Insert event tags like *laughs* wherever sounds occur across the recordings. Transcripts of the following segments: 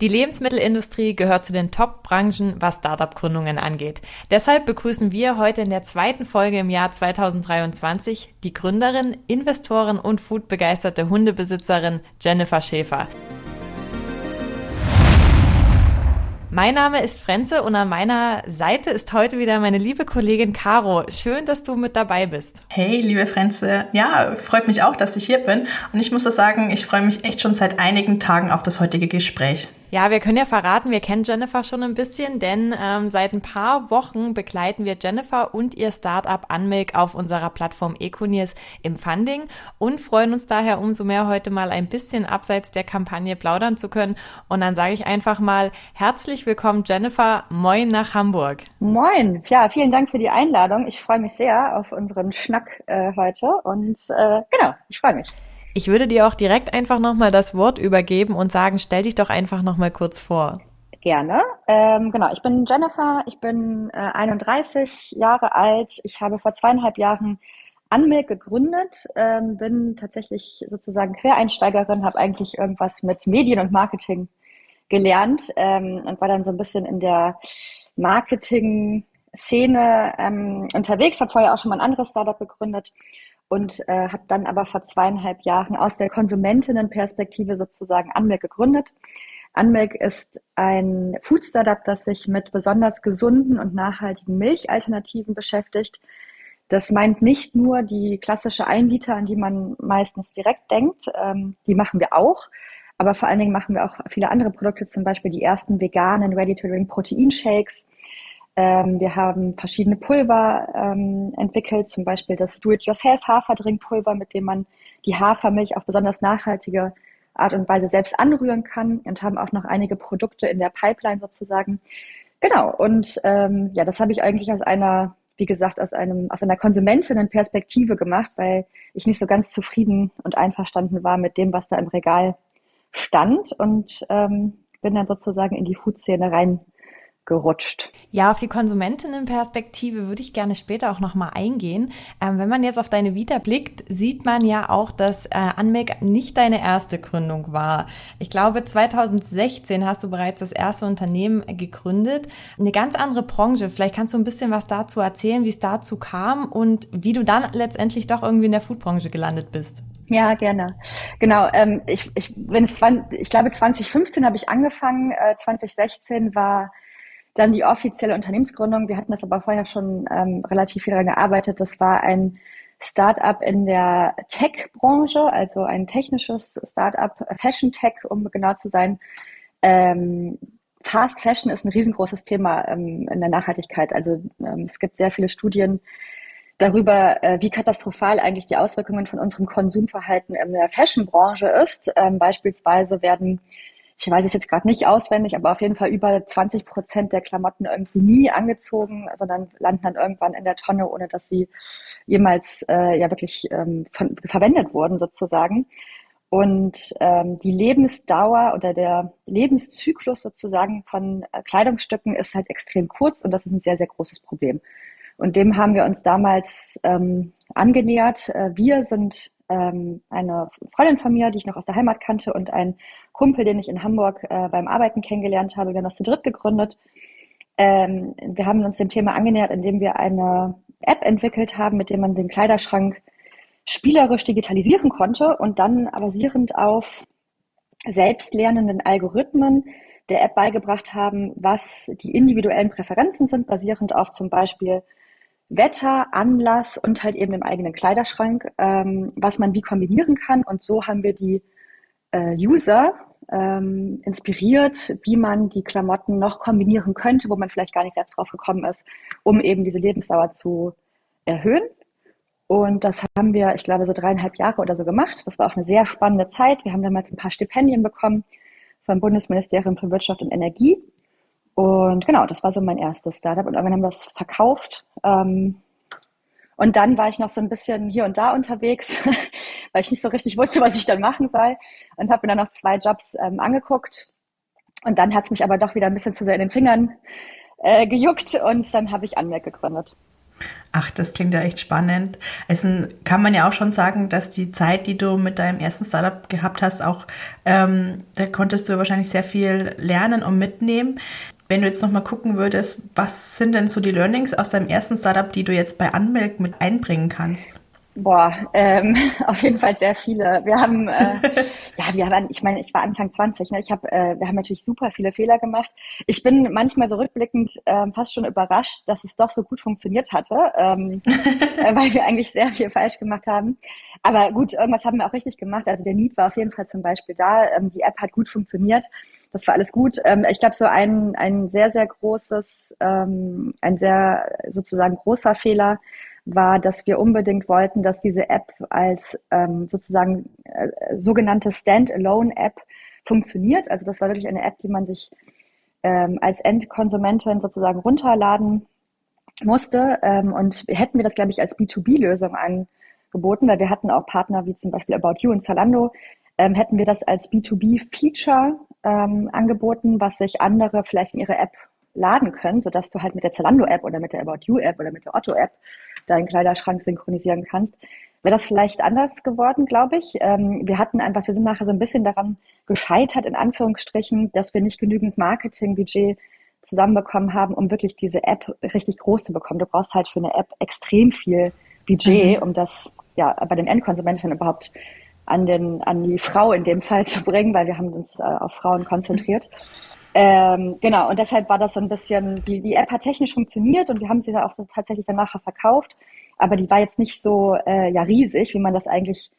Die Lebensmittelindustrie gehört zu den Top-Branchen, was Startup-Gründungen angeht. Deshalb begrüßen wir heute in der zweiten Folge im Jahr 2023 die Gründerin, Investorin und foodbegeisterte Hundebesitzerin Jennifer Schäfer. Mein Name ist Frenze und an meiner Seite ist heute wieder meine liebe Kollegin Caro. Schön, dass du mit dabei bist. Hey, liebe Frenze. Ja, freut mich auch, dass ich hier bin. Und ich muss das sagen, ich freue mich echt schon seit einigen Tagen auf das heutige Gespräch. Ja, wir können ja verraten, wir kennen Jennifer schon ein bisschen, denn ähm, seit ein paar Wochen begleiten wir Jennifer und ihr Startup Unmilk auf unserer Plattform Econiers im Funding und freuen uns daher umso mehr heute mal ein bisschen abseits der Kampagne plaudern zu können. Und dann sage ich einfach mal herzlich willkommen Jennifer, moin nach Hamburg. Moin, ja, vielen Dank für die Einladung. Ich freue mich sehr auf unseren Schnack äh, heute und äh, genau, ich freue mich. Ich würde dir auch direkt einfach nochmal das Wort übergeben und sagen, stell dich doch einfach nochmal kurz vor. Gerne. Ähm, genau, ich bin Jennifer, ich bin äh, 31 Jahre alt. Ich habe vor zweieinhalb Jahren Anmilk gegründet, ähm, bin tatsächlich sozusagen Quereinsteigerin, habe eigentlich irgendwas mit Medien und Marketing gelernt ähm, und war dann so ein bisschen in der Marketing-Szene ähm, unterwegs, habe vorher auch schon mal ein anderes Startup gegründet und äh, habe dann aber vor zweieinhalb Jahren aus der Konsumentinnenperspektive sozusagen Anmelk gegründet. Anmelk ist ein Food-Startup, das sich mit besonders gesunden und nachhaltigen Milchalternativen beschäftigt. Das meint nicht nur die klassische 1 Liter, an die man meistens direkt denkt, ähm, die machen wir auch, aber vor allen Dingen machen wir auch viele andere Produkte, zum Beispiel die ersten veganen Ready-to-Drink Proteinshakes, ähm, wir haben verschiedene Pulver ähm, entwickelt, zum Beispiel das Do-it-yourself Haferdrinkpulver, mit dem man die Hafermilch auf besonders nachhaltige Art und Weise selbst anrühren kann und haben auch noch einige Produkte in der Pipeline sozusagen. Genau, und ähm, ja, das habe ich eigentlich aus einer, wie gesagt, aus einem, aus einer Konsumentinnenperspektive gemacht, weil ich nicht so ganz zufrieden und einverstanden war mit dem, was da im Regal stand und ähm, bin dann sozusagen in die Food-Szene rein gerutscht. Ja, auf die Konsumentinnenperspektive würde ich gerne später auch nochmal eingehen. Ähm, wenn man jetzt auf deine Vita blickt, sieht man ja auch, dass äh, Anmake nicht deine erste Gründung war. Ich glaube, 2016 hast du bereits das erste Unternehmen gegründet. Eine ganz andere Branche. Vielleicht kannst du ein bisschen was dazu erzählen, wie es dazu kam und wie du dann letztendlich doch irgendwie in der Foodbranche gelandet bist. Ja, gerne. Genau. Ähm, ich, ich, wenn es, ich glaube, 2015 habe ich angefangen. Äh, 2016 war dann die offizielle Unternehmensgründung. Wir hatten das aber vorher schon ähm, relativ viel daran gearbeitet. Das war ein Startup in der Tech-Branche, also ein technisches Startup, Fashion Tech, um genau zu sein. Ähm, Fast Fashion ist ein riesengroßes Thema ähm, in der Nachhaltigkeit. Also ähm, es gibt sehr viele Studien darüber, äh, wie katastrophal eigentlich die Auswirkungen von unserem Konsumverhalten in der Fashion-Branche ist. Ähm, beispielsweise werden ich weiß es jetzt gerade nicht auswendig, aber auf jeden Fall über 20 Prozent der Klamotten irgendwie nie angezogen, sondern landen dann irgendwann in der Tonne, ohne dass sie jemals äh, ja wirklich ähm, von, verwendet wurden sozusagen. Und ähm, die Lebensdauer oder der Lebenszyklus sozusagen von äh, Kleidungsstücken ist halt extrem kurz und das ist ein sehr, sehr großes Problem. Und dem haben wir uns damals ähm, angenähert. Äh, wir sind ähm, eine Freundin von mir, die ich noch aus der Heimat kannte und ein Kumpel, den ich in Hamburg äh, beim Arbeiten kennengelernt habe. Wir haben das zu dritt gegründet. Ähm, wir haben uns dem Thema angenähert, indem wir eine App entwickelt haben, mit der man den Kleiderschrank spielerisch digitalisieren konnte und dann basierend auf selbstlernenden Algorithmen der App beigebracht haben, was die individuellen Präferenzen sind, basierend auf zum Beispiel Wetter, Anlass und halt eben im eigenen Kleiderschrank, ähm, was man wie kombinieren kann. Und so haben wir die äh, User ähm, inspiriert, wie man die Klamotten noch kombinieren könnte, wo man vielleicht gar nicht selbst drauf gekommen ist, um eben diese Lebensdauer zu erhöhen. Und das haben wir, ich glaube, so dreieinhalb Jahre oder so gemacht. Das war auch eine sehr spannende Zeit. Wir haben damals ein paar Stipendien bekommen vom Bundesministerium für Wirtschaft und Energie. Und genau, das war so mein erstes Startup. Und irgendwann haben wir das verkauft. Ähm, und dann war ich noch so ein bisschen hier und da unterwegs, *laughs* weil ich nicht so richtig wusste, was ich dann machen soll. Und habe mir dann noch zwei Jobs ähm, angeguckt. Und dann hat es mich aber doch wieder ein bisschen zu sehr in den Fingern äh, gejuckt und dann habe ich Anmerk gegründet. Ach, das klingt ja echt spannend. Also kann man ja auch schon sagen, dass die Zeit, die du mit deinem ersten Startup gehabt hast, auch ähm, da konntest du wahrscheinlich sehr viel lernen und mitnehmen. Wenn du jetzt nochmal gucken würdest, was sind denn so die Learnings aus deinem ersten Startup, die du jetzt bei Anmelk mit einbringen kannst? Boah, ähm, *laughs* auf jeden Fall sehr viele. Wir haben, äh, *laughs* ja, wir haben, ich meine, ich war Anfang 20, ne? ich habe, äh, wir haben natürlich super viele Fehler gemacht. Ich bin manchmal so rückblickend äh, fast schon überrascht, dass es doch so gut funktioniert hatte, ähm, *laughs* äh, weil wir eigentlich sehr viel falsch gemacht haben. Aber gut, irgendwas haben wir auch richtig gemacht. Also der Need war auf jeden Fall zum Beispiel da. Ähm, die App hat gut funktioniert. Das war alles gut. Ähm, ich glaube, so ein, ein sehr, sehr großes, ähm, ein sehr sozusagen großer Fehler war, dass wir unbedingt wollten, dass diese App als ähm, sozusagen äh, sogenannte Standalone-App funktioniert. Also das war wirklich eine App, die man sich ähm, als Endkonsumentin sozusagen runterladen musste. Ähm, und hätten wir das, glaube ich, als B2B-Lösung angeboten, weil wir hatten auch Partner wie zum Beispiel About You und Zalando, ähm, hätten wir das als B2B-Feature ähm, angeboten, was sich andere vielleicht in ihre App laden können, sodass du halt mit der Zalando-App oder mit der About You-App oder mit der Otto-App deinen Kleiderschrank synchronisieren kannst. Wäre das vielleicht anders geworden, glaube ich. Ähm, wir hatten einfach, wir sind nachher so ein bisschen daran gescheitert, in Anführungsstrichen, dass wir nicht genügend Marketingbudget zusammenbekommen haben, um wirklich diese App richtig groß zu bekommen. Du brauchst halt für eine App extrem viel Budget, mhm. um das ja bei den Endkonsumenten überhaupt an den an die Frau in dem Fall *laughs* zu bringen, weil wir haben uns äh, auf Frauen konzentriert. Ähm, genau, und deshalb war das so ein bisschen, die, die App hat technisch funktioniert und wir haben sie da auch tatsächlich dann nachher verkauft, aber die war jetzt nicht so äh, ja riesig, wie man das eigentlich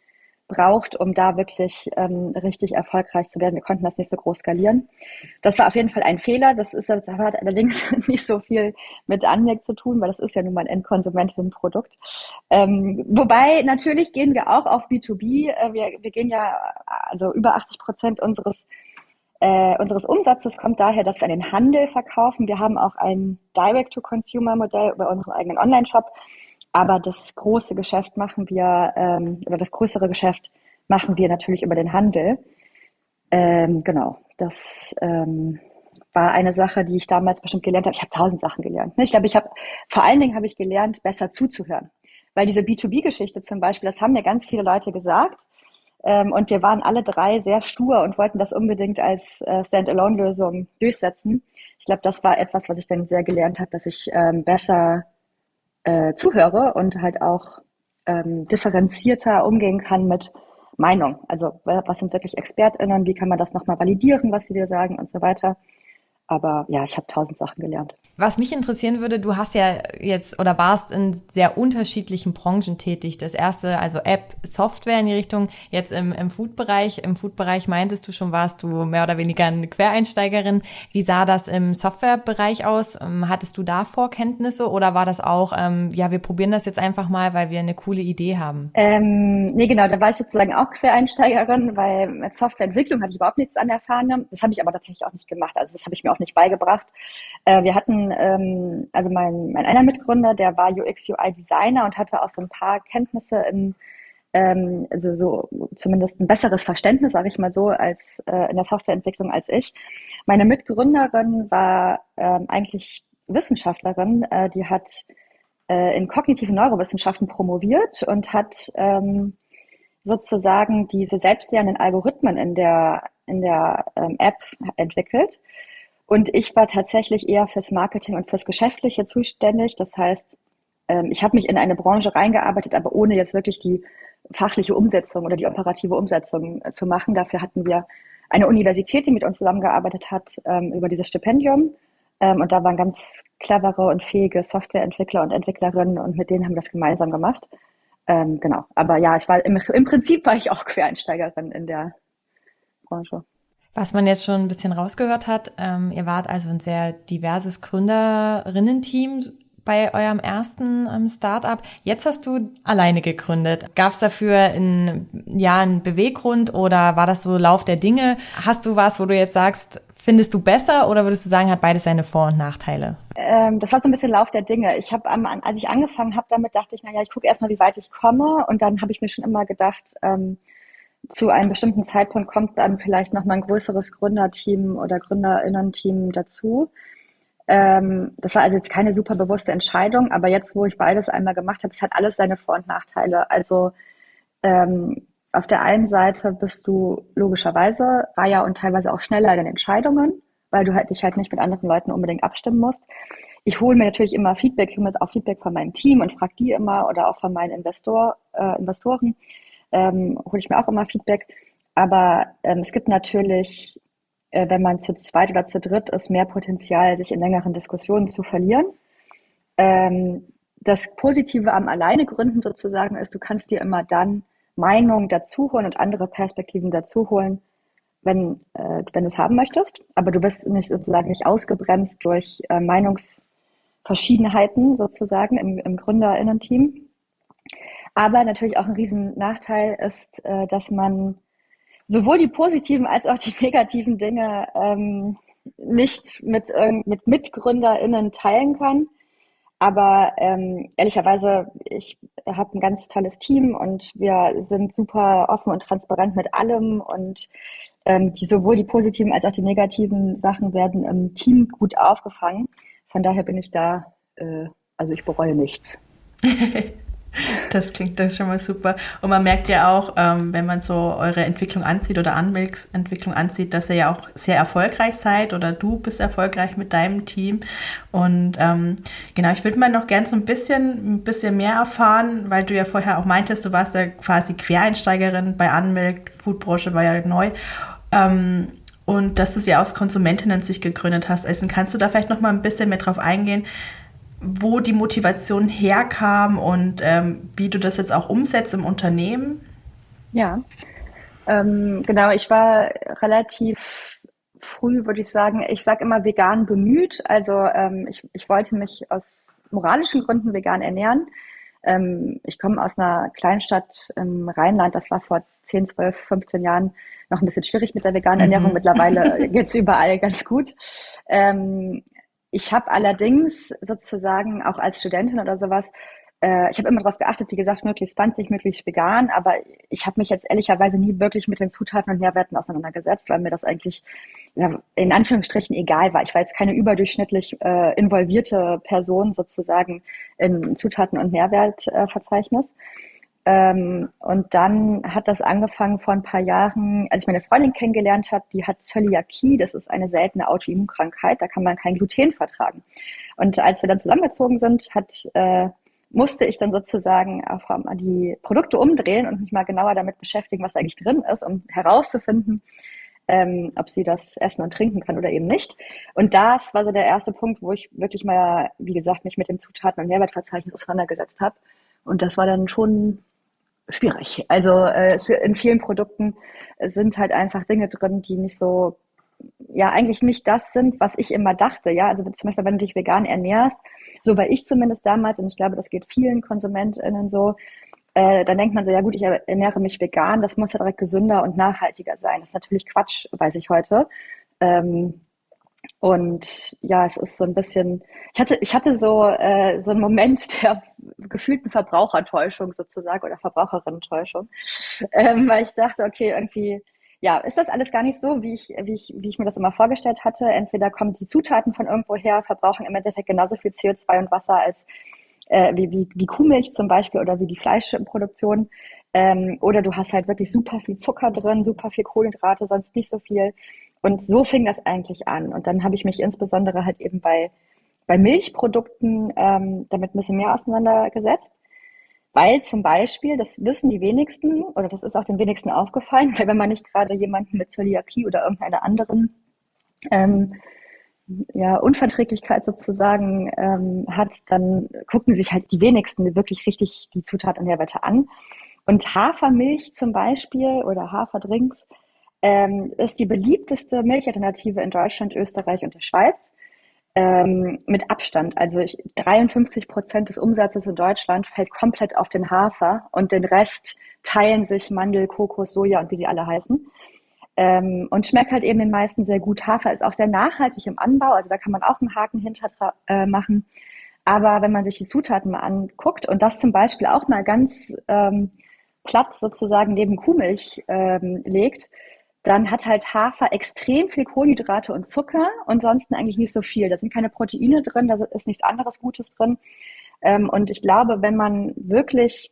braucht, um da wirklich ähm, richtig erfolgreich zu werden. Wir konnten das nicht so groß skalieren. Das war auf jeden Fall ein Fehler. Das ist das hat allerdings *laughs* nicht so viel mit Anmerk zu tun, weil das ist ja nun mal ein Endkonsumentinnenprodukt. Ähm, wobei natürlich gehen wir auch auf B2B. Äh, wir, wir gehen ja also über 80 Prozent unseres äh, unseres Umsatzes kommt daher, dass wir an den Handel verkaufen. Wir haben auch ein Direct-to-Consumer-Modell über unseren eigenen Online-Shop. Aber das große Geschäft machen wir, ähm, oder das größere Geschäft machen wir natürlich über den Handel. Ähm, genau, das ähm, war eine Sache, die ich damals bestimmt gelernt habe. Ich habe tausend Sachen gelernt. Ne? Ich glaube, ich habe vor allen Dingen habe ich gelernt, besser zuzuhören. Weil diese B2B-Geschichte zum Beispiel, das haben mir ganz viele Leute gesagt. Ähm, und wir waren alle drei sehr stur und wollten das unbedingt als äh, Standalone-Lösung durchsetzen. Ich glaube, das war etwas, was ich dann sehr gelernt habe, dass ich ähm, besser äh, zuhöre und halt auch ähm, differenzierter umgehen kann mit Meinung. Also was sind wirklich ExpertInnen, wie kann man das nochmal validieren, was sie dir sagen und so weiter. Aber ja, ich habe tausend Sachen gelernt. Was mich interessieren würde, du hast ja jetzt oder warst in sehr unterschiedlichen Branchen tätig. Das erste, also App, Software in die Richtung, jetzt im, im Food-Bereich. Im Food-Bereich meintest du schon, warst du mehr oder weniger eine Quereinsteigerin. Wie sah das im Software-Bereich aus? Ähm, hattest du da Vorkenntnisse oder war das auch, ähm, ja, wir probieren das jetzt einfach mal, weil wir eine coole Idee haben? Ähm, nee, genau, da war ich sozusagen auch Quereinsteigerin, weil mit Softwareentwicklung hatte ich überhaupt nichts an Erfahrung. Das habe ich aber tatsächlich auch nicht gemacht. Also das habe ich mir auch nicht beigebracht. Äh, wir hatten ähm, also mein, mein einer Mitgründer, der war UX UI Designer und hatte auch so ein paar Kenntnisse im, ähm, also so zumindest ein besseres Verständnis, sage ich mal so, als äh, in der Softwareentwicklung als ich. Meine Mitgründerin war ähm, eigentlich Wissenschaftlerin, äh, die hat äh, in kognitiven Neurowissenschaften promoviert und hat ähm, sozusagen diese selbstlernenden Algorithmen in der in der ähm, App entwickelt und ich war tatsächlich eher fürs Marketing und fürs Geschäftliche zuständig. Das heißt, ähm, ich habe mich in eine Branche reingearbeitet, aber ohne jetzt wirklich die fachliche Umsetzung oder die operative Umsetzung äh, zu machen. Dafür hatten wir eine Universität, die mit uns zusammengearbeitet hat ähm, über dieses Stipendium. Ähm, und da waren ganz clevere und fähige Softwareentwickler und Entwicklerinnen und mit denen haben wir das gemeinsam gemacht. genau. Aber ja, ich war im, im Prinzip war ich auch Quereinsteigerin in der Branche. Was man jetzt schon ein bisschen rausgehört hat, ähm, ihr wart also ein sehr diverses Gründerinnen-Team bei eurem ersten ähm, Startup. Jetzt hast du alleine gegründet. Gab es dafür ein, ja, einen Beweggrund oder war das so Lauf der Dinge? Hast du was, wo du jetzt sagst, findest du besser oder würdest du sagen, hat beides seine Vor- und Nachteile? Ähm, das war so ein bisschen Lauf der Dinge. Ich habe, als ich angefangen habe damit, dachte ich, naja, ich gucke erstmal, wie weit ich komme. Und dann habe ich mir schon immer gedacht, ähm, zu einem bestimmten Zeitpunkt kommt dann vielleicht noch mal ein größeres Gründerteam oder Gründerinnen-Team dazu. Ähm, das war also jetzt keine super bewusste Entscheidung, aber jetzt, wo ich beides einmal gemacht habe, es hat alles seine Vor- und Nachteile. Also ähm, auf der einen Seite bist du logischerweise freier und teilweise auch schneller in den Entscheidungen, weil du halt dich halt nicht mit anderen Leuten unbedingt abstimmen musst. Ich hole mir natürlich immer Feedback, ich hole mir auch Feedback von meinem Team und frage die immer oder auch von meinen Investor, äh, Investoren, ähm, hole ich mir auch immer Feedback. Aber ähm, es gibt natürlich, äh, wenn man zu zweit oder zu dritt ist, mehr Potenzial, sich in längeren Diskussionen zu verlieren. Ähm, das Positive am Alleinegründen sozusagen ist, du kannst dir immer dann Meinungen dazuholen und andere Perspektiven dazuholen, wenn, äh, wenn du es haben möchtest. Aber du wirst nicht sozusagen nicht ausgebremst durch äh, Meinungsverschiedenheiten sozusagen im, im GründerInnen-Team. Aber natürlich auch ein riesen Nachteil ist, äh, dass man sowohl die positiven als auch die *laughs* negativen Dinge ähm, nicht mit, mit MitgründerInnen teilen kann. Aber ähm, ehrlicherweise, ich habe ein ganz tolles Team und wir sind super offen und transparent mit allem und ähm, die, sowohl die positiven als auch die negativen Sachen werden im Team gut aufgefangen. Von daher bin ich da, äh, also ich bereue nichts. *laughs* Das klingt das schon mal super. Und man merkt ja auch, ähm, wenn man so eure Entwicklung ansieht oder Anmelks Entwicklung ansieht, dass ihr ja auch sehr erfolgreich seid oder du bist erfolgreich mit deinem Team. Und ähm, genau, ich würde mal noch gern so ein bisschen, ein bisschen mehr erfahren, weil du ja vorher auch meintest, du warst ja quasi Quereinsteigerin bei Anmelk, Foodbranche war ja neu. Ähm, und dass du sie aus Konsumentinnen sich gegründet hast. Essen, kannst du da vielleicht noch mal ein bisschen mehr drauf eingehen, wo die Motivation herkam und ähm, wie du das jetzt auch umsetzt im Unternehmen? Ja, ähm, genau. Ich war relativ früh, würde ich sagen, ich sage immer vegan bemüht. Also ähm, ich, ich wollte mich aus moralischen Gründen vegan ernähren. Ähm, ich komme aus einer Kleinstadt im Rheinland. Das war vor 10, 12, 15 Jahren noch ein bisschen schwierig mit der veganen Ernährung. Mhm. Mittlerweile *laughs* geht's überall ganz gut. Ähm, ich habe allerdings sozusagen auch als Studentin oder sowas, äh, ich habe immer darauf geachtet, wie gesagt, möglichst 20, möglichst vegan, aber ich habe mich jetzt ehrlicherweise nie wirklich mit den Zutaten und Nährwerten auseinandergesetzt, weil mir das eigentlich ja, in Anführungsstrichen egal war. Ich war jetzt keine überdurchschnittlich äh, involvierte Person sozusagen in Zutaten- und Nährwertverzeichnis. Äh, ähm, und dann hat das angefangen vor ein paar Jahren, als ich meine Freundin kennengelernt habe, die hat Zöliakie, das ist eine seltene Autoimmunkrankheit, da kann man kein Gluten vertragen. Und als wir dann zusammengezogen sind, hat, äh, musste ich dann sozusagen auf die Produkte umdrehen und mich mal genauer damit beschäftigen, was da eigentlich drin ist, um herauszufinden, ähm, ob sie das essen und trinken kann oder eben nicht. Und das war so der erste Punkt, wo ich wirklich mal, wie gesagt, mich mit dem Zutaten- und Nährwertverzeichnis auseinandergesetzt habe. Und das war dann schon schwierig. Also äh, in vielen Produkten sind halt einfach Dinge drin, die nicht so, ja, eigentlich nicht das sind, was ich immer dachte. Ja, also zum Beispiel, wenn du dich vegan ernährst, so war ich zumindest damals, und ich glaube, das geht vielen KonsumentInnen so, äh, dann denkt man so, ja gut, ich ernähre mich vegan, das muss ja direkt gesünder und nachhaltiger sein. Das ist natürlich Quatsch, weiß ich heute. Ähm, und ja, es ist so ein bisschen, ich hatte, ich hatte so, äh, so einen Moment *laughs* der gefühlten Verbrauchertäuschung sozusagen oder Verbraucherinnen-Täuschung, ähm, weil ich dachte, okay, irgendwie, ja, ist das alles gar nicht so, wie ich, wie ich, wie ich mir das immer vorgestellt hatte. Entweder kommen die Zutaten von irgendwo her, verbrauchen im Endeffekt genauso viel CO2 und Wasser als äh, wie, wie, wie Kuhmilch zum Beispiel oder wie die Fleischproduktion. Ähm, oder du hast halt wirklich super viel Zucker drin, super viel Kohlenhydrate, sonst nicht so viel. Und so fing das eigentlich an. Und dann habe ich mich insbesondere halt eben bei, bei Milchprodukten ähm, damit ein bisschen mehr auseinandergesetzt. Weil zum Beispiel, das wissen die wenigsten, oder das ist auch den wenigsten aufgefallen, *laughs* weil wenn man nicht gerade jemanden mit Zöliakie oder irgendeiner anderen ähm, ja, Unverträglichkeit sozusagen ähm, hat, dann gucken sich halt die wenigsten wirklich richtig die Zutaten und Nährwerte an. Und Hafermilch zum Beispiel oder Haferdrinks ähm, ist die beliebteste Milchalternative in Deutschland, Österreich und der Schweiz. Ähm, mit Abstand. Also ich, 53 Prozent des Umsatzes in Deutschland fällt komplett auf den Hafer und den Rest teilen sich Mandel, Kokos, Soja und wie sie alle heißen. Ähm, und schmeckt halt eben den meisten sehr gut. Hafer ist auch sehr nachhaltig im Anbau, also da kann man auch einen Haken hinter äh, machen. Aber wenn man sich die Zutaten mal anguckt und das zum Beispiel auch mal ganz ähm, platt sozusagen neben Kuhmilch ähm, legt, dann hat halt Hafer extrem viel Kohlenhydrate und Zucker und sonst eigentlich nicht so viel. Da sind keine Proteine drin, da ist nichts anderes Gutes drin. Ähm, und ich glaube, wenn man wirklich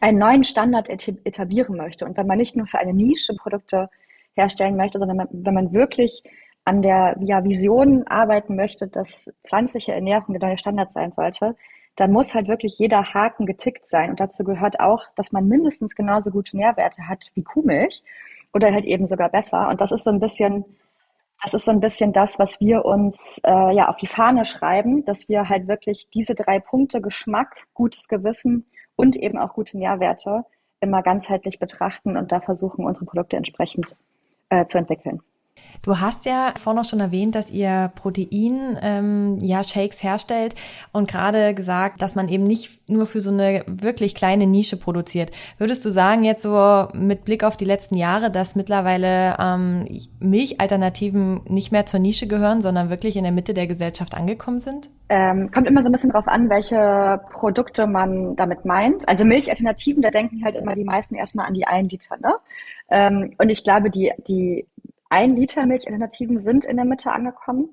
einen neuen Standard etablieren möchte und wenn man nicht nur für eine Nische Produkte herstellen möchte, sondern wenn man wirklich an der ja, Vision arbeiten möchte, dass pflanzliche Ernährung der neue Standard sein sollte, dann muss halt wirklich jeder Haken getickt sein. Und dazu gehört auch, dass man mindestens genauso gute Nährwerte hat wie Kuhmilch oder halt eben sogar besser. Und das ist so ein bisschen, das ist so ein bisschen das, was wir uns äh, ja auf die Fahne schreiben, dass wir halt wirklich diese drei Punkte Geschmack, gutes Gewissen und eben auch gute Nährwerte immer ganzheitlich betrachten und da versuchen, unsere Produkte entsprechend äh, zu entwickeln. Du hast ja vorhin noch schon erwähnt, dass ihr Protein, ähm, ja, Shakes herstellt und gerade gesagt, dass man eben nicht nur für so eine wirklich kleine Nische produziert. Würdest du sagen, jetzt so mit Blick auf die letzten Jahre, dass mittlerweile ähm, Milchalternativen nicht mehr zur Nische gehören, sondern wirklich in der Mitte der Gesellschaft angekommen sind? Ähm, kommt immer so ein bisschen drauf an, welche Produkte man damit meint. Also Milchalternativen, da denken halt immer die meisten erstmal an die 1 Liter, ne? Ähm, und ich glaube, die, die ein Liter Milchalternativen sind in der Mitte angekommen.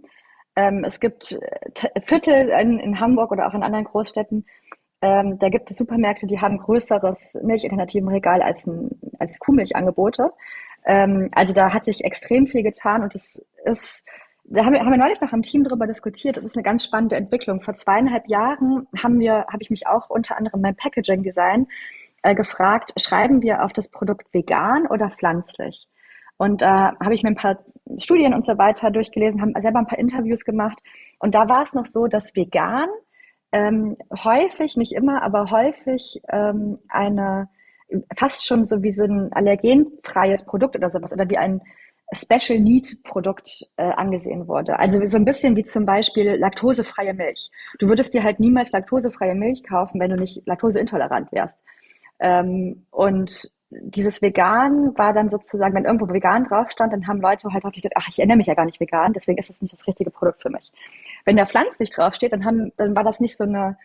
Ähm, es gibt äh, Viertel in, in, Hamburg oder auch in anderen Großstädten, ähm, da gibt es Supermärkte, die haben größeres Milchalternativenregal als, ein, als Kuhmilchangebote. Ähm, also da hat sich extrem viel getan und es ist, da haben wir, haben wir neulich noch im Team darüber diskutiert. Das ist eine ganz spannende Entwicklung. Vor zweieinhalb Jahren haben wir, habe ich mich auch unter anderem beim Packaging Design äh, gefragt, schreiben wir auf das Produkt vegan oder pflanzlich? Und da äh, habe ich mir ein paar Studien und so weiter durchgelesen, habe selber ein paar Interviews gemacht. Und da war es noch so, dass vegan ähm, häufig, nicht immer, aber häufig ähm, eine fast schon so wie so ein allergenfreies Produkt oder sowas oder wie ein Special Need Produkt äh, angesehen wurde. Also so ein bisschen wie zum Beispiel laktosefreie Milch. Du würdest dir halt niemals laktosefreie Milch kaufen, wenn du nicht laktoseintolerant wärst. Ähm, und dieses Vegan war dann sozusagen, wenn irgendwo vegan drauf stand, dann haben Leute halt häufig gedacht, ach, ich ernähre mich ja gar nicht vegan, deswegen ist das nicht das richtige Produkt für mich. Wenn da pflanzlich draufsteht, dann, haben, dann war das nicht so eine,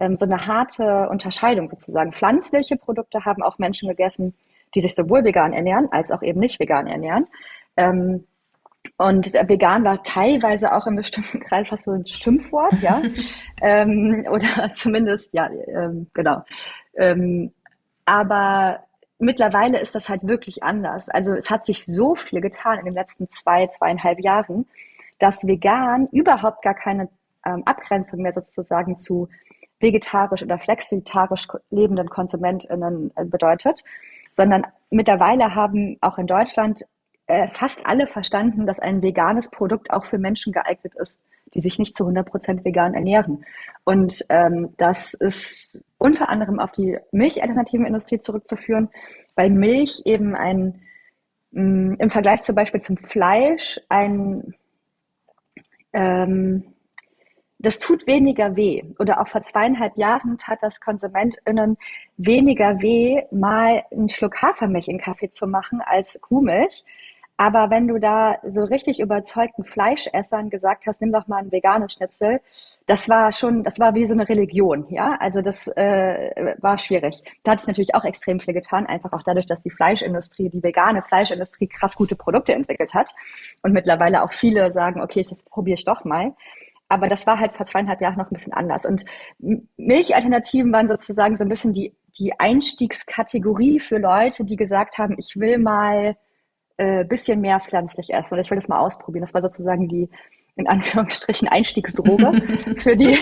ähm, so eine harte Unterscheidung sozusagen. Pflanzliche Produkte haben auch Menschen gegessen, die sich sowohl vegan ernähren als auch eben nicht vegan ernähren. Ähm, und vegan war teilweise auch in bestimmten Kreisen fast so ein Schimpfwort, ja. *laughs* ähm, oder *laughs* zumindest, ja, ähm, genau. Ähm, aber mittlerweile ist das halt wirklich anders. Also es hat sich so viel getan in den letzten zwei, zweieinhalb Jahren, dass vegan überhaupt gar keine ähm, Abgrenzung mehr sozusagen zu vegetarisch oder flexitarisch lebenden KonsumentInnen äh, bedeutet, sondern mittlerweile haben auch in Deutschland äh, fast alle verstanden, dass ein veganes Produkt auch für Menschen geeignet ist, die sich nicht zu 100 Prozent vegan ernähren. Und ähm, das ist unter anderem auf die milchalternativen Industrie zurückzuführen, weil Milch eben ein mh, mm, im Vergleich zum Beispiel zum Fleisch ein ähm, das tut weniger weh. Oder auch vor zweieinhalb Jahren tat das KonsumentInnen weniger weh, mal einen Schluck Hafermilch in Kaffee zu machen als Kuhmilch, aber wenn du da so richtig überzeugten Fleischessern gesagt hast, nimm doch mal ein veganes Schnitzel, das war schon, das war wie so eine Religion, ja. Also das äh, war schwierig. Da hat sich natürlich auch extrem viel getan, einfach auch dadurch, dass die Fleischindustrie, die vegane Fleischindustrie krass gute Produkte entwickelt hat und mittlerweile auch viele sagen, okay, das probiere ich doch mal. Aber das war halt vor zweieinhalb Jahren noch ein bisschen anders. Und Milchalternativen waren sozusagen so ein bisschen die, die Einstiegskategorie für Leute, die gesagt haben, ich will mal äh, bisschen mehr pflanzlich essen oder ich will das mal ausprobieren. Das war sozusagen die in Anführungsstrichen Einstiegsdroge *laughs* für die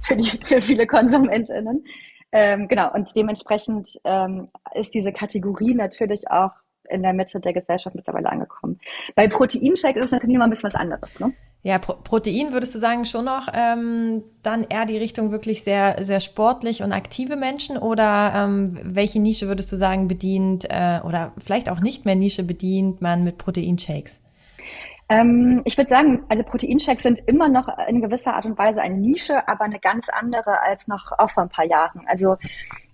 für die für viele KonsumentInnen. Ähm, genau und dementsprechend ähm, ist diese Kategorie natürlich auch in der Mitte der Gesellschaft mittlerweile angekommen. Bei Proteinshake ist es natürlich immer ein bisschen was anderes. Ne? Ja, Pro Protein würdest du sagen schon noch ähm, dann eher die Richtung wirklich sehr sehr sportlich und aktive Menschen oder ähm, welche Nische würdest du sagen bedient äh, oder vielleicht auch nicht mehr Nische bedient man mit Proteinshakes? Ähm, ich würde sagen, also Proteinshakes sind immer noch in gewisser Art und Weise eine Nische, aber eine ganz andere als noch auch vor ein paar Jahren. Also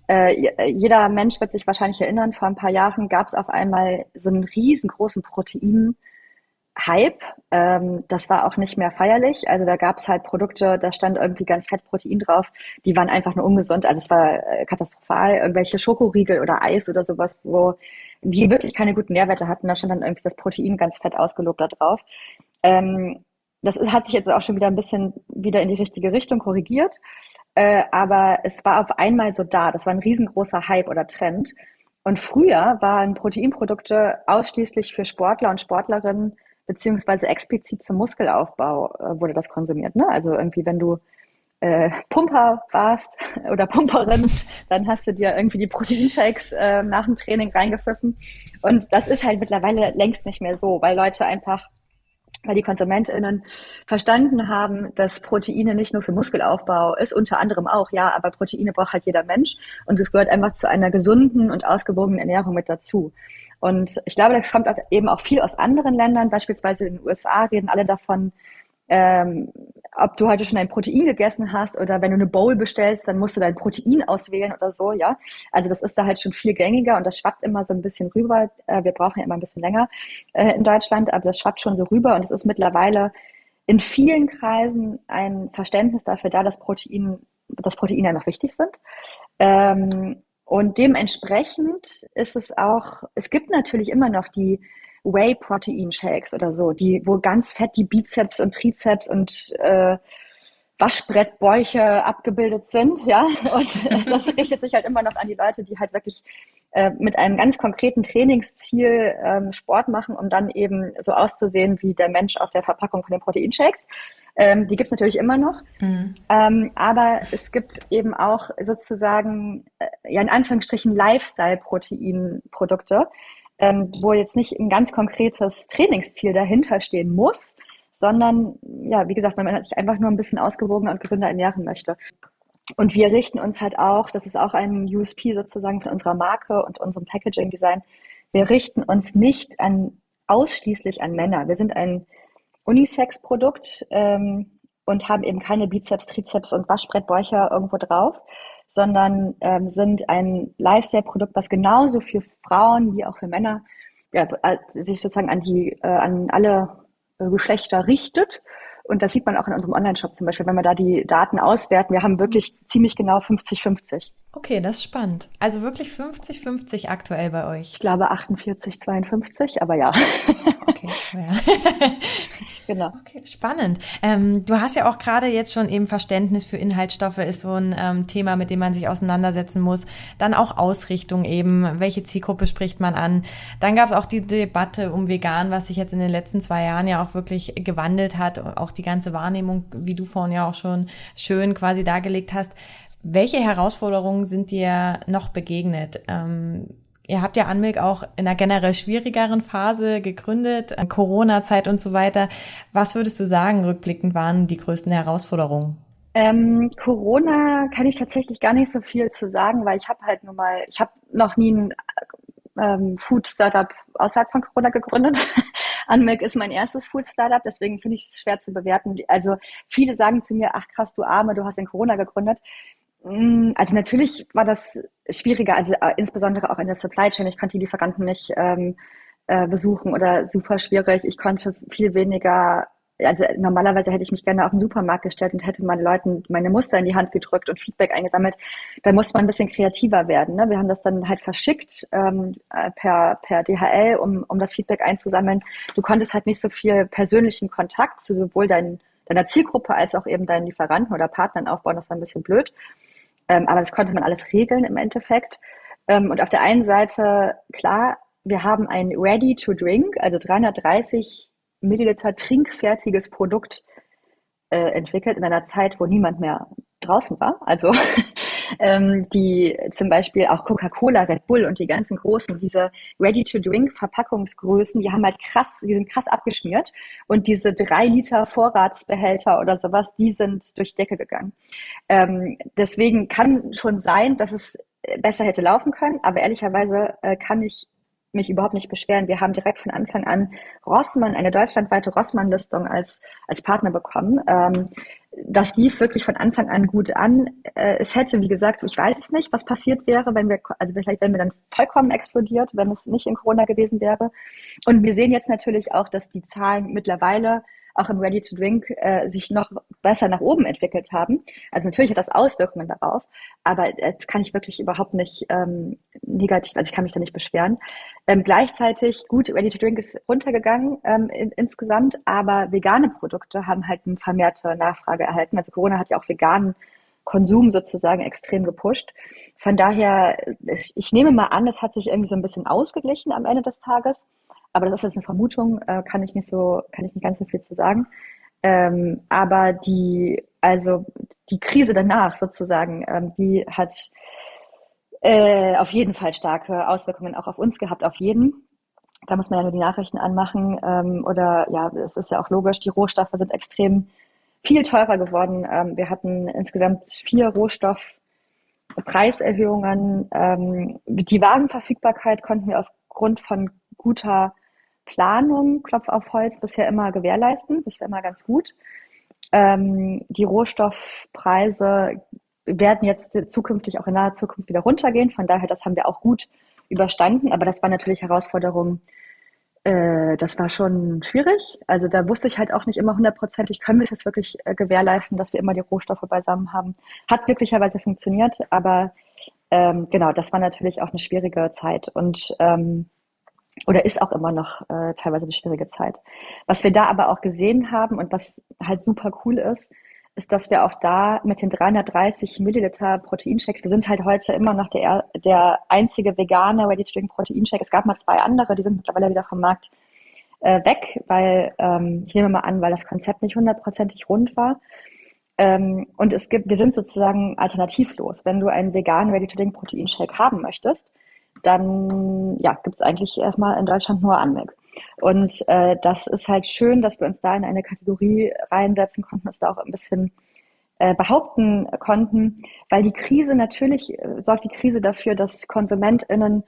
äh, jeder Mensch wird sich wahrscheinlich erinnern, vor ein paar Jahren gab es auf einmal so einen riesengroßen Protein Hype. Ähm, das war auch nicht mehr feierlich. Also da gab es halt Produkte, da stand irgendwie ganz fett Protein drauf, die waren einfach nur ungesund. Also es war äh, katastrophal. Irgendwelche Schokoriegel oder Eis oder sowas, wo die wirklich keine guten Nährwerte hatten. Da stand dann irgendwie das Protein ganz fett ausgelobt da drauf. Ähm, das ist, hat sich jetzt auch schon wieder ein bisschen wieder in die richtige Richtung korrigiert. Äh, aber es war auf einmal so da. Das war ein riesengroßer Hype oder Trend. Und früher waren Proteinprodukte ausschließlich für Sportler und Sportlerinnen beziehungsweise explizit zum Muskelaufbau äh, wurde das konsumiert. Ne? Also irgendwie, wenn du äh, Pumper warst *laughs* oder Pumperin, *laughs* dann hast du dir irgendwie die Proteinshakes äh, nach dem Training reingepfiffen. Und das ist halt mittlerweile längst nicht mehr so, weil Leute einfach weil die KonsumentInnen verstanden haben, dass Proteine nicht nur für Muskelaufbau ist, unter anderem auch, ja, aber Proteine braucht halt jeder Mensch und es gehört einfach zu einer gesunden und ausgewogenen Ernährung mit dazu. Und ich glaube, das kommt eben auch viel aus anderen Ländern, beispielsweise in den USA reden alle davon, ähm, ob du heute schon ein Protein gegessen hast oder wenn du eine Bowl bestellst, dann musst du dein Protein auswählen oder so, ja. Also das ist da halt schon viel gängiger und das schwappt immer so ein bisschen rüber. Äh, wir brauchen ja immer ein bisschen länger äh, in Deutschland, aber das schwappt schon so rüber und es ist mittlerweile in vielen Kreisen ein Verständnis dafür da, dass Protein, dass Proteine einfach wichtig sind. Ähm, und dementsprechend ist es auch, es gibt natürlich immer noch die Whey-Protein-Shakes oder so, die, wo ganz fett die Bizeps und Trizeps und äh, Waschbrettbäuche abgebildet sind, ja. *laughs* Und das richtet sich halt immer noch an die Leute, die halt wirklich äh, mit einem ganz konkreten Trainingsziel ähm, Sport machen, um dann eben so auszusehen wie der Mensch auf der Verpackung von den Proteinshakes. Ähm, die gibt's natürlich immer noch. Mhm. Ähm, aber es gibt eben auch sozusagen, äh, ja in Anführungsstrichen, Lifestyle-Protein-Produkte, ähm, wo jetzt nicht ein ganz konkretes Trainingsziel dahinter stehen muss, sondern ja, wie gesagt, wenn man sich einfach nur ein bisschen ausgewogener und gesünder ernähren möchte. Und wir richten uns halt auch, das ist auch ein USP sozusagen von unserer Marke und unserem Packaging Design, wir richten uns nicht an ausschließlich an Männer. Wir sind ein Unisex-Produkt ähm, und haben eben keine Bizeps, Trizeps und Waschbrettbäucher irgendwo drauf, sondern ähm, sind ein Lifestyle-Produkt, was genauso für Frauen wie auch für Männer ja, äh, sich sozusagen an die äh, an alle äh, Geschlechter richtet. Und das sieht man auch in unserem Online-Shop zum Beispiel, wenn wir da die Daten auswerten. Wir haben wirklich ziemlich genau 50-50. Okay, das ist spannend. Also wirklich 50-50 aktuell bei euch. Ich glaube 48, 52, aber ja. Okay, ja. *laughs* genau. Okay, spannend. Ähm, du hast ja auch gerade jetzt schon eben Verständnis für Inhaltsstoffe ist so ein ähm, Thema, mit dem man sich auseinandersetzen muss. Dann auch Ausrichtung eben. Welche Zielgruppe spricht man an? Dann gab es auch die Debatte um vegan, was sich jetzt in den letzten zwei Jahren ja auch wirklich gewandelt hat. Auch die ganze Wahrnehmung, wie du vorhin ja auch schon schön quasi dargelegt hast. Welche Herausforderungen sind dir noch begegnet? Ähm, ihr habt ja Anmilk auch in einer generell schwierigeren Phase gegründet, Corona-Zeit und so weiter. Was würdest du sagen, rückblickend waren die größten Herausforderungen? Ähm, Corona kann ich tatsächlich gar nicht so viel zu sagen, weil ich habe halt nur mal, ich habe noch nie ein ähm, Food-Startup außerhalb von Corona gegründet. *laughs* Unmilk ist mein erstes Food-Startup, deswegen finde ich es schwer zu bewerten. Also viele sagen zu mir, ach krass, du Arme, du hast in Corona gegründet. Mm, also natürlich war das schwieriger, also äh, insbesondere auch in der Supply Chain. Ich konnte die Lieferanten nicht ähm, äh, besuchen oder super schwierig. Ich konnte viel weniger, also normalerweise hätte ich mich gerne auf den Supermarkt gestellt und hätte meinen Leuten meine Muster in die Hand gedrückt und Feedback eingesammelt. Da musste man ein bisschen kreativer werden. Ne? Wir haben das dann halt verschickt ähm, äh, per, per DHL, um, um das Feedback einzusammeln. Du konntest halt nicht so viel persönlichen Kontakt zu sowohl deinen deiner Zielgruppe als auch eben deinen Lieferanten oder Partnern aufbauen. Das war ein bisschen blöd. Ähm, aber das konnte man alles regeln im Endeffekt. Ähm, und auf der einen Seite, klar, wir haben ein Ready to Drink, also 330 Milliliter trinkfertiges Produkt äh, entwickelt in einer Zeit, wo niemand mehr draußen war. Also *laughs* ähm, die zum Beispiel auch Coca-Cola, Red Bull und die ganzen großen, diese Ready-to-Drink-Verpackungsgrößen, die haben halt krass, die sind krass abgeschmiert. Und diese drei Liter Vorratsbehälter oder sowas, die sind durch Decke gegangen. Ähm, deswegen kann schon sein, dass es besser hätte laufen können, aber ehrlicherweise äh, kann ich mich überhaupt nicht beschweren. Wir haben direkt von Anfang an Rossmann, eine deutschlandweite Rossmann-Listung als, als Partner bekommen. Ähm, das lief wirklich von Anfang an gut an. Äh, es hätte, wie gesagt, ich weiß es nicht, was passiert wäre, wenn wir, also vielleicht wären wir dann vollkommen explodiert, wenn es nicht in Corona gewesen wäre. Und wir sehen jetzt natürlich auch, dass die Zahlen mittlerweile auch im Ready-to-Drink äh, sich noch besser nach oben entwickelt haben. Also natürlich hat das Auswirkungen darauf, aber jetzt kann ich wirklich überhaupt nicht ähm, negativ, also ich kann mich da nicht beschweren. Ähm, gleichzeitig, gut, Ready-to-Drink ist runtergegangen ähm, in, insgesamt, aber vegane Produkte haben halt eine vermehrte Nachfrage erhalten. Also Corona hat ja auch veganen Konsum sozusagen extrem gepusht. Von daher, ich, ich nehme mal an, es hat sich irgendwie so ein bisschen ausgeglichen am Ende des Tages. Aber das ist jetzt eine Vermutung, äh, kann ich nicht so, kann ich nicht ganz so viel zu sagen. Ähm, aber die, also die Krise danach sozusagen, ähm, die hat äh, auf jeden Fall starke Auswirkungen auch auf uns gehabt, auf jeden. Da muss man ja nur die Nachrichten anmachen. Ähm, oder ja, es ist ja auch logisch, die Rohstoffe sind extrem viel teurer geworden. Ähm, wir hatten insgesamt vier Rohstoffpreiserhöhungen. Ähm, die Warenverfügbarkeit konnten wir aufgrund von guter Planung, Klopf auf Holz, bisher immer gewährleisten. Das wäre immer ganz gut. Ähm, die Rohstoffpreise werden jetzt zukünftig auch in naher Zukunft wieder runtergehen. Von daher, das haben wir auch gut überstanden. Aber das war natürlich Herausforderung. Äh, das war schon schwierig. Also da wusste ich halt auch nicht immer hundertprozentig, können wir es jetzt wirklich äh, gewährleisten, dass wir immer die Rohstoffe beisammen haben. Hat glücklicherweise funktioniert, aber ähm, genau, das war natürlich auch eine schwierige Zeit. Und ähm, oder ist auch immer noch äh, teilweise eine schwierige Zeit. Was wir da aber auch gesehen haben und was halt super cool ist, ist, dass wir auch da mit den 330 Milliliter Proteinshakes, wir sind halt heute immer noch der, der einzige vegane Ready-to-Drink Proteinshake. Es gab mal zwei andere, die sind mittlerweile wieder vom Markt äh, weg, weil ähm, ich nehme mal an, weil das Konzept nicht hundertprozentig rund war. Ähm, und es gibt, wir sind sozusagen alternativlos. Wenn du einen veganen Ready-to-Drink Proteinshake haben möchtest, dann ja, gibt es eigentlich erstmal in Deutschland nur Anmilk. Und äh, das ist halt schön, dass wir uns da in eine Kategorie reinsetzen konnten, uns da auch ein bisschen äh, behaupten konnten, weil die Krise natürlich äh, sorgt die Krise dafür, dass KonsumentInnen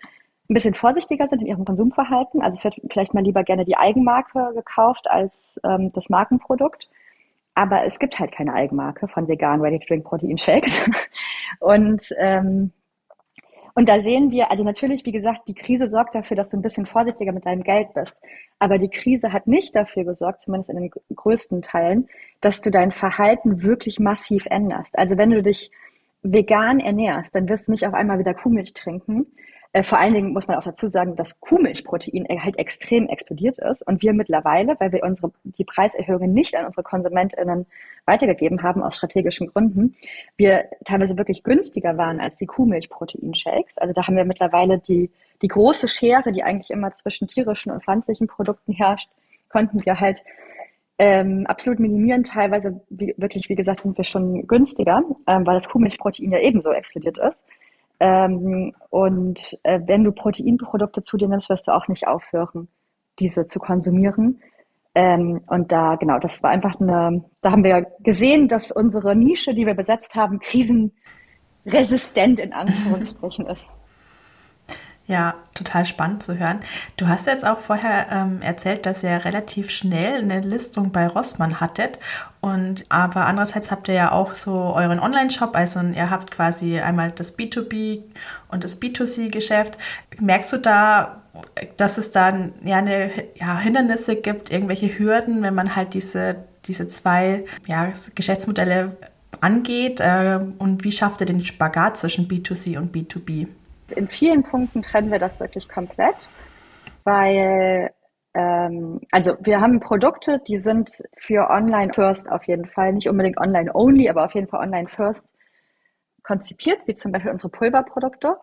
ein bisschen vorsichtiger sind in ihrem Konsumverhalten. Also es wird vielleicht mal lieber gerne die Eigenmarke gekauft als ähm, das Markenprodukt. Aber es gibt halt keine Eigenmarke von veganen Ready-to-Drink-Protein-Shakes. *laughs* Und ähm, und da sehen wir, also natürlich, wie gesagt, die Krise sorgt dafür, dass du ein bisschen vorsichtiger mit deinem Geld bist. Aber die Krise hat nicht dafür gesorgt, zumindest in den größten Teilen, dass du dein Verhalten wirklich massiv änderst. Also wenn du dich vegan ernährst, dann wirst du nicht auf einmal wieder Kuhmilch trinken, äh, vor allen Dingen muss man auch dazu sagen, dass Kuhmilchprotein halt extrem explodiert ist und wir mittlerweile, weil wir unsere, die Preiserhöhungen nicht an unsere KonsumentInnen weitergegeben haben aus strategischen Gründen, wir teilweise wirklich günstiger waren als die Kuhmilchproteinshakes. Also da haben wir mittlerweile die, die große Schere, die eigentlich immer zwischen tierischen und pflanzlichen Produkten herrscht, konnten wir halt ähm, absolut minimieren. Teilweise, wie, wirklich, wie gesagt, sind wir schon günstiger, ähm, weil das Kuhmilchprotein ja ebenso explodiert ist. Ähm, und äh, wenn du Proteinprodukte zu dir nimmst, wirst du auch nicht aufhören, diese zu konsumieren. Ähm, und da, genau, das war einfach eine, da haben wir gesehen, dass unsere Nische, die wir besetzt haben, krisenresistent in Anführungsstrichen ist. Ja, total spannend zu hören. Du hast jetzt auch vorher ähm, erzählt, dass ihr relativ schnell eine Listung bei Rossmann hattet. Und aber andererseits habt ihr ja auch so euren Online-Shop, also ihr habt quasi einmal das B2B und das B2C-Geschäft. Merkst du da, dass es dann ja eine ja, Hindernisse gibt, irgendwelche Hürden, wenn man halt diese, diese zwei ja, Geschäftsmodelle angeht? Äh, und wie schafft ihr den Spagat zwischen B2C und B2B? In vielen Punkten trennen wir das wirklich komplett, weil ähm, also wir haben Produkte, die sind für Online First auf jeden Fall, nicht unbedingt Online Only, aber auf jeden Fall Online First konzipiert, wie zum Beispiel unsere Pulverprodukte.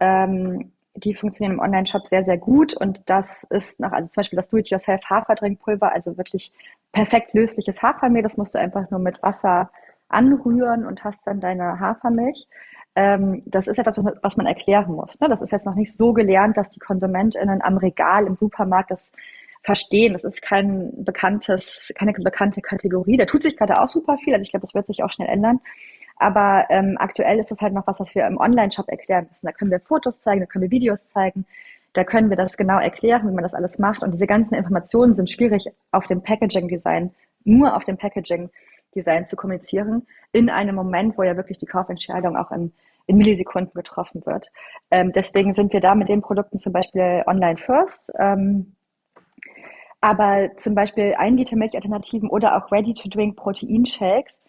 Ähm, die funktionieren im Online-Shop sehr, sehr gut und das ist nach, also zum Beispiel das Do-it-yourself Haferdrinkpulver, also wirklich perfekt lösliches Hafermehl, das musst du einfach nur mit Wasser anrühren und hast dann deine Hafermilch ähm, das ist etwas, was man erklären muss. Ne? Das ist jetzt noch nicht so gelernt, dass die KonsumentInnen am Regal im Supermarkt das verstehen. Das ist kein bekanntes, keine bekannte Kategorie. Da tut sich gerade auch super viel. Also ich glaube, das wird sich auch schnell ändern. Aber ähm, aktuell ist das halt noch was, was wir im Online-Shop erklären müssen. Da können wir Fotos zeigen, da können wir Videos zeigen, da können wir das genau erklären, wie man das alles macht. Und diese ganzen Informationen sind schwierig auf dem Packaging-Design, nur auf dem Packaging Design zu kommunizieren, in einem Moment, wo ja wirklich die Kaufentscheidung auch in, in Millisekunden getroffen wird. Ähm, deswegen sind wir da mit den Produkten zum Beispiel online first. Ähm, Aber zum Beispiel 1 Liter Milchalternativen oder auch Ready-to-Drink Proteinshakes,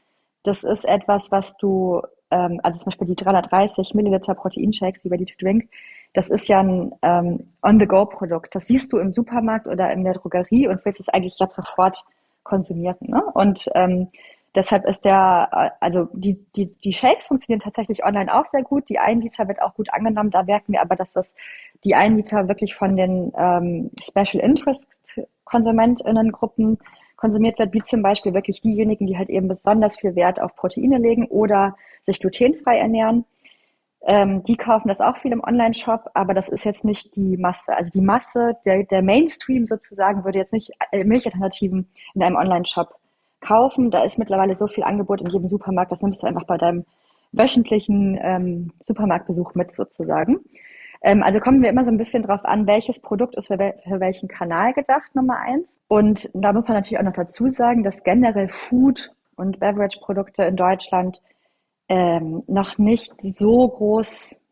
das ist etwas, was du, ähm, also zum Beispiel die 330 Milliliter Proteinshakes, die Ready-to-Drink, das ist ja ein ähm, On-the-Go-Produkt. Das siehst du im Supermarkt oder in der Drogerie und willst es eigentlich jetzt sofort konsumieren. Ne? Und ähm, deshalb ist der, also die, die, die Shakes funktionieren tatsächlich online auch sehr gut. Die 1 Liter wird auch gut angenommen. Da merken wir aber, dass das die 1 Liter wirklich von den ähm, Special Interest KonsumentInnengruppen konsumiert wird, wie zum Beispiel wirklich diejenigen, die halt eben besonders viel Wert auf Proteine legen oder sich glutenfrei ernähren. Ähm, die kaufen das auch viel im Online-Shop, aber das ist jetzt nicht die Masse. Also die Masse, der, der Mainstream sozusagen, würde jetzt nicht äh, Milchalternativen in einem Online-Shop kaufen. Da ist mittlerweile so viel Angebot in jedem Supermarkt, das nimmst du einfach bei deinem wöchentlichen ähm, Supermarktbesuch mit sozusagen. Ähm, also kommen wir immer so ein bisschen drauf an, welches Produkt ist für, wel für welchen Kanal gedacht, Nummer eins. Und da muss man natürlich auch noch dazu sagen, dass generell Food und Beverage-Produkte in Deutschland ähm, noch nicht so groß äh,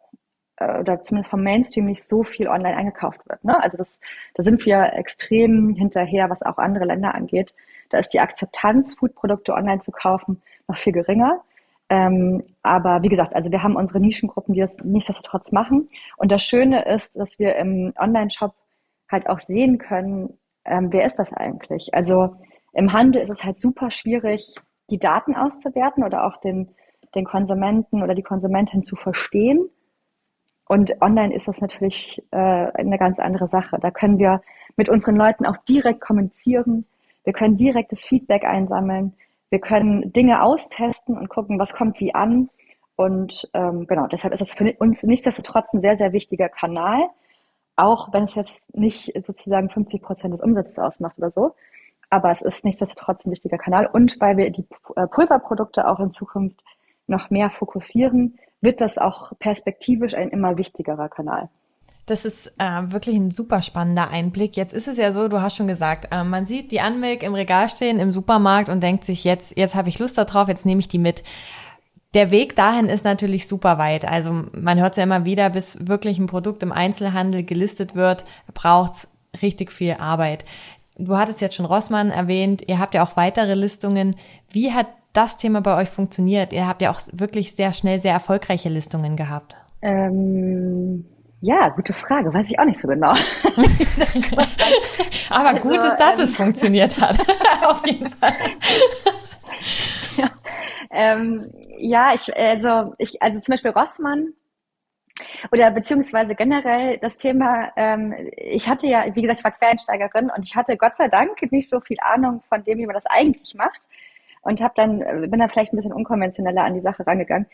oder zumindest vom Mainstream nicht so viel online eingekauft wird. Ne? Also das, da sind wir extrem hinterher, was auch andere Länder angeht. Da ist die Akzeptanz, Foodprodukte online zu kaufen, noch viel geringer. Ähm, aber wie gesagt, also wir haben unsere Nischengruppen, die das nichtsdestotrotz machen. Und das Schöne ist, dass wir im Online-Shop halt auch sehen können, ähm, wer ist das eigentlich? Also im Handel ist es halt super schwierig, die Daten auszuwerten oder auch den den Konsumenten oder die Konsumentin zu verstehen. Und online ist das natürlich äh, eine ganz andere Sache. Da können wir mit unseren Leuten auch direkt kommunizieren. Wir können direktes Feedback einsammeln. Wir können Dinge austesten und gucken, was kommt wie an. Und ähm, genau, deshalb ist das für uns nichtsdestotrotz ein sehr, sehr wichtiger Kanal, auch wenn es jetzt nicht sozusagen 50 Prozent des Umsatzes ausmacht oder so. Aber es ist nichtsdestotrotz ein wichtiger Kanal. Und weil wir die äh, Pulverprodukte auch in Zukunft noch mehr fokussieren, wird das auch perspektivisch ein immer wichtigerer Kanal. Das ist äh, wirklich ein super spannender Einblick. Jetzt ist es ja so, du hast schon gesagt, äh, man sieht die Anmilk im Regal stehen im Supermarkt und denkt sich, jetzt, jetzt habe ich Lust darauf, jetzt nehme ich die mit. Der Weg dahin ist natürlich super weit. Also man hört es ja immer wieder, bis wirklich ein Produkt im Einzelhandel gelistet wird, braucht es richtig viel Arbeit. Du hattest jetzt schon Rossmann erwähnt, ihr habt ja auch weitere Listungen. Wie hat das Thema bei euch funktioniert? Ihr habt ja auch wirklich sehr schnell sehr erfolgreiche Listungen gehabt. Ähm, ja, gute Frage. Weiß ich auch nicht so genau. *laughs* Aber also, gut ist, dass ähm, es funktioniert hat. *laughs* Auf jeden Fall. ja, ähm, ja, ich, also, ich, also zum Beispiel Rossmann oder beziehungsweise generell das Thema, ähm, ich hatte ja, wie gesagt, ich war Quereinsteigerin und ich hatte Gott sei Dank nicht so viel Ahnung von dem, wie man das eigentlich macht und habe dann äh, bin dann vielleicht ein bisschen unkonventioneller an die Sache rangegangen.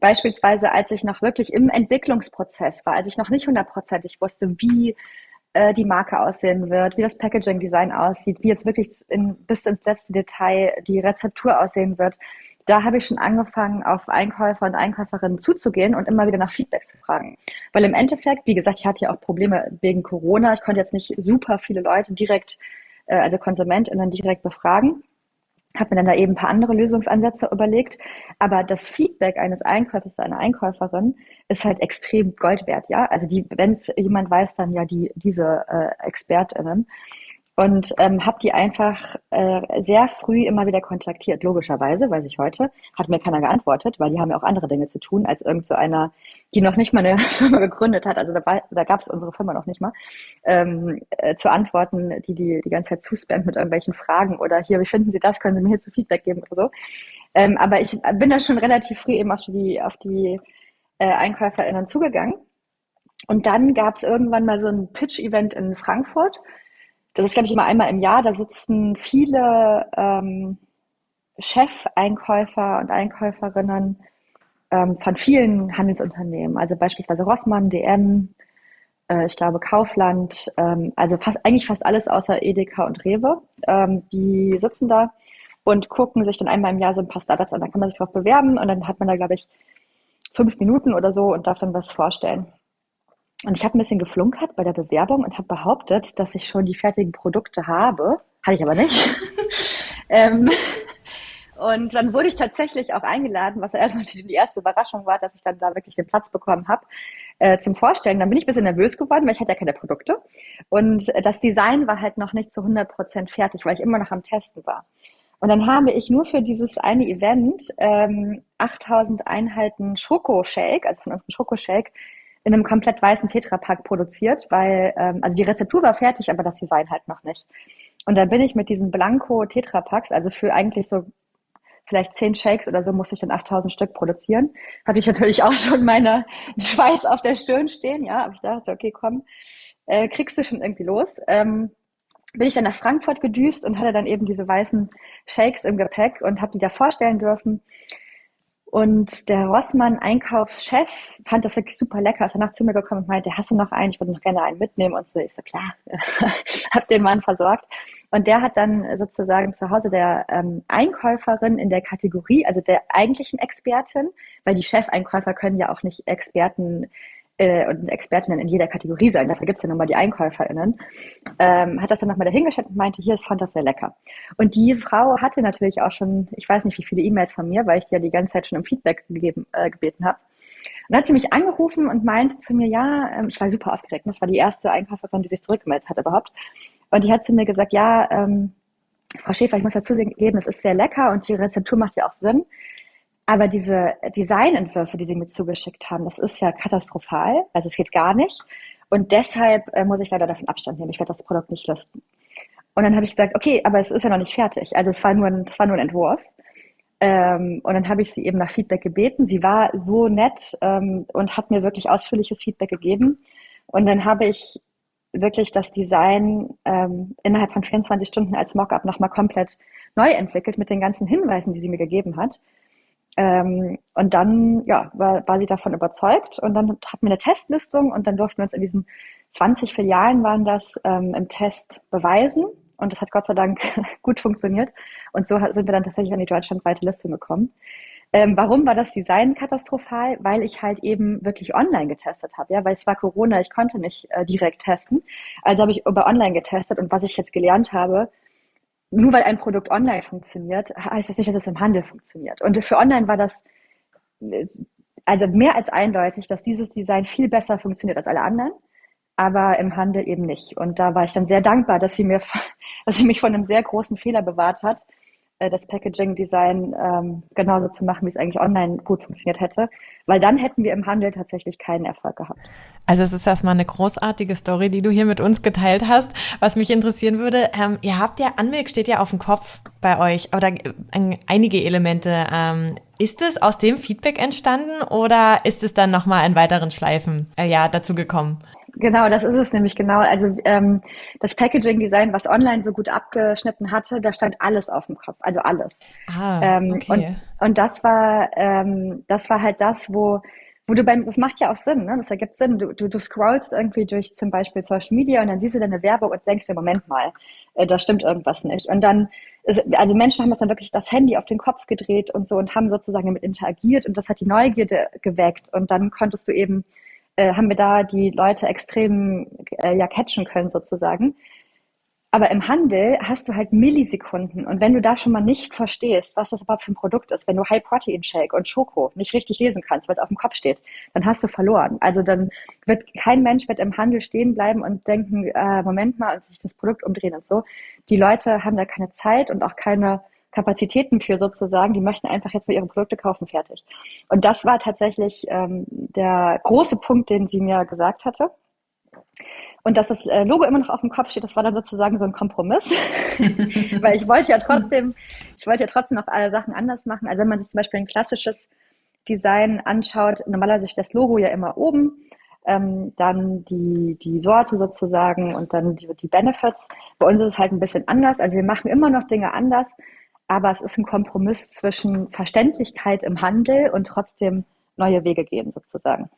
Beispielsweise, als ich noch wirklich im Entwicklungsprozess war, als ich noch nicht hundertprozentig wusste, wie äh, die Marke aussehen wird, wie das Packaging-Design aussieht, wie jetzt wirklich in, bis ins letzte Detail die Rezeptur aussehen wird, da habe ich schon angefangen, auf Einkäufer und Einkäuferinnen zuzugehen und immer wieder nach Feedback zu fragen. Weil im Endeffekt, wie gesagt, ich hatte ja auch Probleme wegen Corona. Ich konnte jetzt nicht super viele Leute direkt, äh, also KonsumentInnen direkt befragen habe mir dann da eben ein paar andere Lösungsansätze überlegt. Aber das Feedback eines Einkäufers oder einer Einkäuferin ist halt extrem Gold wert, ja. Also die, wenn es jemand weiß, dann ja die diese äh, ExpertInnen und ähm, habe die einfach äh, sehr früh immer wieder kontaktiert. Logischerweise, weiß ich heute, hat mir keiner geantwortet, weil die haben ja auch andere Dinge zu tun, als irgend so einer, die noch nicht mal eine *laughs* Firma gegründet hat. Also da, da gab es unsere Firma noch nicht mal, ähm, äh, zu antworten, die die die ganze Zeit zuspammt mit irgendwelchen Fragen oder hier, wie finden Sie das? Können Sie mir hier zu Feedback geben oder so. Ähm, aber ich bin da schon relativ früh eben auf die auf die äh, EinkäuferInnen zugegangen. Und dann gab es irgendwann mal so ein Pitch-Event in Frankfurt das ist, glaube ich, immer einmal im Jahr. Da sitzen viele ähm, Chefeinkäufer und Einkäuferinnen ähm, von vielen Handelsunternehmen, also beispielsweise Rossmann, DM, äh, ich glaube Kaufland, ähm, also fast eigentlich fast alles außer Edeka und Rewe. Ähm, die sitzen da und gucken sich dann einmal im Jahr so ein paar Startups an. Da kann man sich drauf bewerben und dann hat man da, glaube ich, fünf Minuten oder so und darf dann was vorstellen. Und ich habe ein bisschen geflunkert bei der Bewerbung und habe behauptet, dass ich schon die fertigen Produkte habe. Hatte ich aber nicht. *laughs* ähm, und dann wurde ich tatsächlich auch eingeladen, was erstmal die erste Überraschung war, dass ich dann da wirklich den Platz bekommen habe. äh, zum Vorstellen. Dann bin ich ein bisschen nervös geworden, weil ich hatte ja keine Produkte. Und äh, das Design war halt noch nicht zu 100 Prozent fertig, weil ich immer noch am Testen war. Und dann habe ich nur für dieses eine Event ähm, 8000 Einheiten Schokoshake, also von unserem Schokoshake, in einem komplett weißen Tetrapack produziert, weil, ähm, also die Rezeptur war fertig, aber das Design halt noch nicht. Und dann bin ich mit diesen Blanco Tetrapacks, also für eigentlich so vielleicht zehn Shakes oder so musste ich dann 8000 Stück produzieren. Hatte ich natürlich auch schon meine *laughs* Schweiß auf der Stirn stehen, ja, aber ich dachte, okay, komm, äh, kriegst du schon irgendwie los. Ähm, bin ich dann nach Frankfurt gedüst und hatte dann eben diese weißen Shakes im Gepäck und habe die da vorstellen dürfen. Und der Rossmann Einkaufschef fand das wirklich super lecker. Ist danach zu mir gekommen und meinte, hast du noch einen? Ich würde noch gerne einen mitnehmen. Und so, ich so, klar, *laughs* hab den Mann versorgt. Und der hat dann sozusagen zu Hause der ähm, Einkäuferin in der Kategorie, also der eigentlichen Expertin, weil die Chefeinkäufer können ja auch nicht Experten äh, und Expertinnen in jeder Kategorie sein, dafür gibt's ja nochmal die EinkäuferInnen, ähm, hat das dann nochmal dahingestellt und meinte, hier, ich fand das sehr lecker. Und die Frau hatte natürlich auch schon, ich weiß nicht, wie viele E-Mails von mir, weil ich die ja die ganze Zeit schon um Feedback gegeben, äh, gebeten habe. Und dann hat sie mich angerufen und meinte zu mir, ja, ähm, ich war super aufgeregt. Das war die erste Einkäuferin, die sich zurückgemeldet hat überhaupt. Und die hat zu mir gesagt, ja, ähm, Frau Schäfer, ich muss dazu geben, es ist sehr lecker und die Rezeptur macht ja auch Sinn. Aber diese Designentwürfe, die sie mir zugeschickt haben, das ist ja katastrophal. Also es geht gar nicht. Und deshalb äh, muss ich leider davon Abstand nehmen. Ich werde das Produkt nicht listen. Und dann habe ich gesagt, okay, aber es ist ja noch nicht fertig. Also es war nur ein, es war nur ein Entwurf. Ähm, und dann habe ich sie eben nach Feedback gebeten. Sie war so nett ähm, und hat mir wirklich ausführliches Feedback gegeben. Und dann habe ich wirklich das Design ähm, innerhalb von 24 Stunden als Mockup nochmal komplett neu entwickelt mit den ganzen Hinweisen, die sie mir gegeben hat. Ähm, und dann ja, war, war sie davon überzeugt und dann hatten wir eine Testlistung und dann durften wir uns in diesen 20 Filialen waren das ähm, im Test beweisen und das hat Gott sei Dank *laughs* gut funktioniert und so sind wir dann tatsächlich an die deutschlandweite Listung gekommen. Ähm, warum war das Design katastrophal? Weil ich halt eben wirklich online getestet habe, ja, weil es war Corona, ich konnte nicht äh, direkt testen. Also habe ich über online getestet und was ich jetzt gelernt habe, nur weil ein Produkt online funktioniert, heißt das nicht, dass es im Handel funktioniert. Und für online war das also mehr als eindeutig, dass dieses Design viel besser funktioniert als alle anderen, aber im Handel eben nicht. Und da war ich dann sehr dankbar, dass sie mir, *laughs* dass sie mich von einem sehr großen Fehler bewahrt hat, das Packaging-Design ähm, genauso zu machen, wie es eigentlich online gut funktioniert hätte, weil dann hätten wir im Handel tatsächlich keinen Erfolg gehabt. Also es ist erstmal eine großartige Story, die du hier mit uns geteilt hast. Was mich interessieren würde, ähm, ihr habt ja, Anmilk steht ja auf dem Kopf bei euch, aber da äh, einige Elemente. Ähm, ist es aus dem Feedback entstanden oder ist es dann nochmal in weiteren Schleifen äh, ja, dazu gekommen? Genau, das ist es nämlich genau. Also ähm, das Packaging-Design, was online so gut abgeschnitten hatte, da stand alles auf dem Kopf, also alles. Ah, ähm, okay. und, und das war ähm, das war halt das, wo wo du beim, das macht ja auch Sinn, ne? Das ergibt Sinn. Du, du, du scrollst irgendwie durch zum Beispiel Social Media und dann siehst du deine Werbung und denkst dir, Moment mal, äh, da stimmt irgendwas nicht. Und dann, ist, also Menschen haben jetzt dann wirklich das Handy auf den Kopf gedreht und so und haben sozusagen damit interagiert und das hat die Neugierde geweckt. Und dann konntest du eben äh, haben wir da die Leute extrem äh, ja catchen können sozusagen. Aber im Handel hast du halt Millisekunden. Und wenn du da schon mal nicht verstehst, was das überhaupt für ein Produkt ist, wenn du High Protein Shake und Schoko nicht richtig lesen kannst, weil es auf dem Kopf steht, dann hast du verloren. Also dann wird kein Mensch wird im Handel stehen bleiben und denken, äh, Moment mal, und sich das Produkt umdrehen und so. Die Leute haben da keine Zeit und auch keine Kapazitäten für sozusagen, die möchten einfach jetzt nur ihre Produkte kaufen, fertig. Und das war tatsächlich ähm, der große Punkt, den sie mir gesagt hatte. Und dass das äh, Logo immer noch auf dem Kopf steht, das war dann sozusagen so ein Kompromiss. *laughs* Weil ich wollte ja trotzdem, ich wollte ja trotzdem noch alle Sachen anders machen. Also wenn man sich zum Beispiel ein klassisches Design anschaut, normalerweise ist das Logo ja immer oben, ähm, dann die, die Sorte sozusagen und dann die, die Benefits. Bei uns ist es halt ein bisschen anders. Also wir machen immer noch Dinge anders, aber es ist ein Kompromiss zwischen Verständlichkeit im Handel und trotzdem neue Wege gehen sozusagen.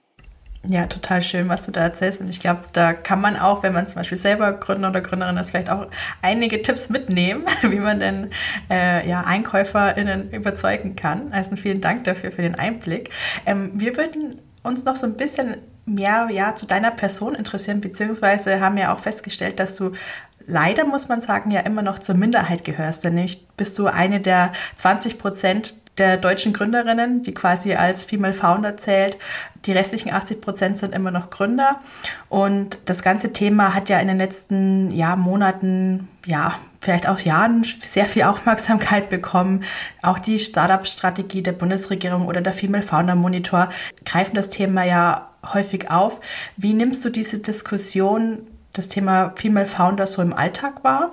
Ja, total schön, was du da erzählst. Und ich glaube, da kann man auch, wenn man zum Beispiel selber Gründer oder Gründerin ist, vielleicht auch einige Tipps mitnehmen, *laughs* wie man denn äh, ja, EinkäuferInnen überzeugen kann. Also vielen Dank dafür, für den Einblick. Ähm, wir würden uns noch so ein bisschen mehr ja, zu deiner Person interessieren, beziehungsweise haben ja auch festgestellt, dass du leider, muss man sagen, ja immer noch zur Minderheit gehörst. Denn nicht bist du eine der 20 Prozent der deutschen Gründerinnen, die quasi als Female Founder zählt. Die restlichen 80 Prozent sind immer noch Gründer. Und das ganze Thema hat ja in den letzten ja, Monaten, ja, vielleicht auch Jahren sehr viel *laughs* Aufmerksamkeit bekommen. Auch die Startup-Strategie der Bundesregierung oder der Female Founder Monitor greifen das Thema ja häufig auf. Wie nimmst du diese Diskussion, das Thema Female Founder so im Alltag wahr?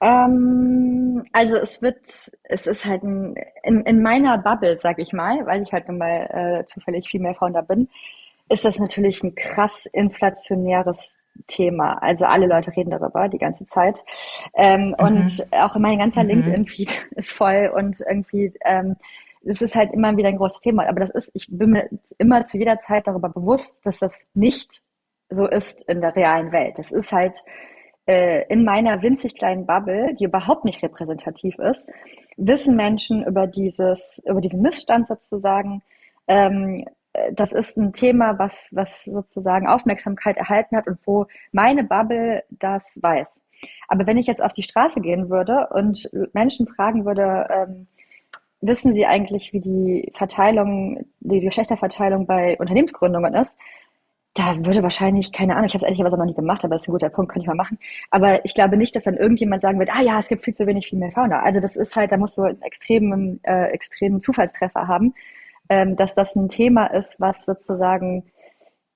Ähm, also es wird, es ist halt ein, in, in meiner Bubble, sag ich mal, weil ich halt nun mal äh, zufällig Female Founder bin, ist das natürlich ein krass inflationäres Thema. Also alle Leute reden darüber die ganze Zeit. Ähm, mhm. Und auch mein ganzer mhm. LinkedIn-Feed *laughs* ist voll und irgendwie ähm, es ist halt immer wieder ein großes Thema. Aber das ist, ich bin mir immer zu jeder Zeit darüber bewusst, dass das nicht so ist in der realen Welt. Das ist halt äh, in meiner winzig kleinen Bubble, die überhaupt nicht repräsentativ ist, wissen Menschen über dieses, über diesen Missstand sozusagen. Ähm, das ist ein Thema, was, was sozusagen Aufmerksamkeit erhalten hat und wo meine Bubble das weiß. Aber wenn ich jetzt auf die Straße gehen würde und Menschen fragen würde, ähm, wissen Sie eigentlich, wie die Verteilung, die Geschlechterverteilung bei Unternehmensgründungen ist? Da würde wahrscheinlich, keine Ahnung, ich habe es ehrlicherweise noch nie gemacht, aber das ist ein guter Punkt, kann ich mal machen. Aber ich glaube nicht, dass dann irgendjemand sagen wird, ah ja, es gibt viel zu wenig Female Founder. Also das ist halt, da musst du einen extremen, äh, extremen Zufallstreffer haben, ähm, dass das ein Thema ist, was sozusagen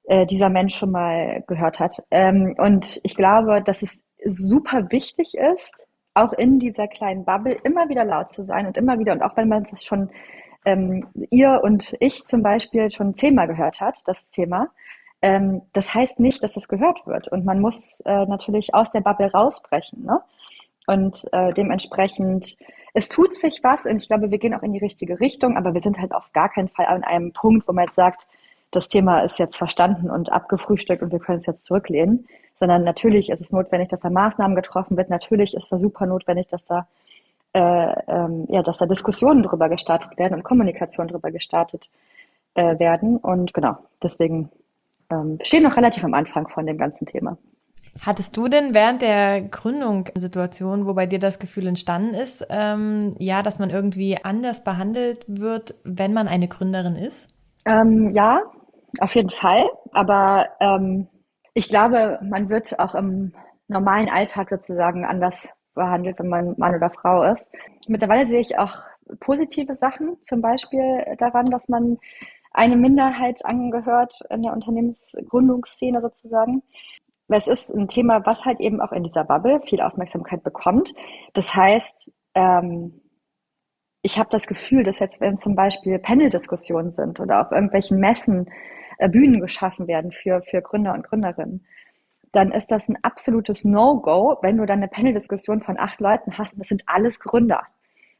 äh, dieser Mensch schon mal gehört hat. Ähm, und ich glaube, dass es super wichtig ist, auch in dieser kleinen Bubble immer wieder laut zu sein und immer wieder, und auch wenn man das schon, ähm, ihr und ich zum Beispiel schon zehnmal gehört hat, das Thema, ähm, das heißt nicht, dass es gehört wird. Und man muss äh, natürlich aus der Bubble rausbrechen. Ne? Und äh, dementsprechend, es tut sich was und ich glaube, wir gehen auch in die richtige Richtung, aber wir sind halt auf gar keinen Fall an einem Punkt, wo man jetzt sagt, das Thema ist jetzt verstanden und abgefrühstückt und wir können es jetzt zurücklehnen, sondern natürlich ist es notwendig, dass da Maßnahmen getroffen wird. Natürlich ist da super notwendig, dass da äh, ähm, ja, dass da Diskussionen drüber gestartet werden und Kommunikation drüber gestartet äh, werden. Und genau, deswegen ähm, stehen noch relativ am Anfang von dem ganzen Thema. Hattest du denn während der Gründung Situation, wo bei dir das Gefühl entstanden ist, ähm, ja, dass man irgendwie anders behandelt wird, wenn man eine Gründerin ist? Ähm, ja, auf jeden Fall. Aber ähm, ich glaube, man wird auch im normalen Alltag sozusagen anders behandelt, wenn man Mann oder Frau ist. Mittlerweile sehe ich auch positive Sachen, zum Beispiel daran, dass man eine Minderheit angehört in der Unternehmensgründungsszene sozusagen. Es ist ein Thema, was halt eben auch in dieser Bubble viel Aufmerksamkeit bekommt. Das heißt, ähm, ich habe das Gefühl, dass jetzt, wenn zum Beispiel Panel-Diskussionen sind oder auf irgendwelchen Messen äh, Bühnen geschaffen werden für, für Gründer und Gründerinnen, dann ist das ein absolutes No-Go, wenn du dann eine Panel-Diskussion von acht Leuten hast und das sind alles Gründer.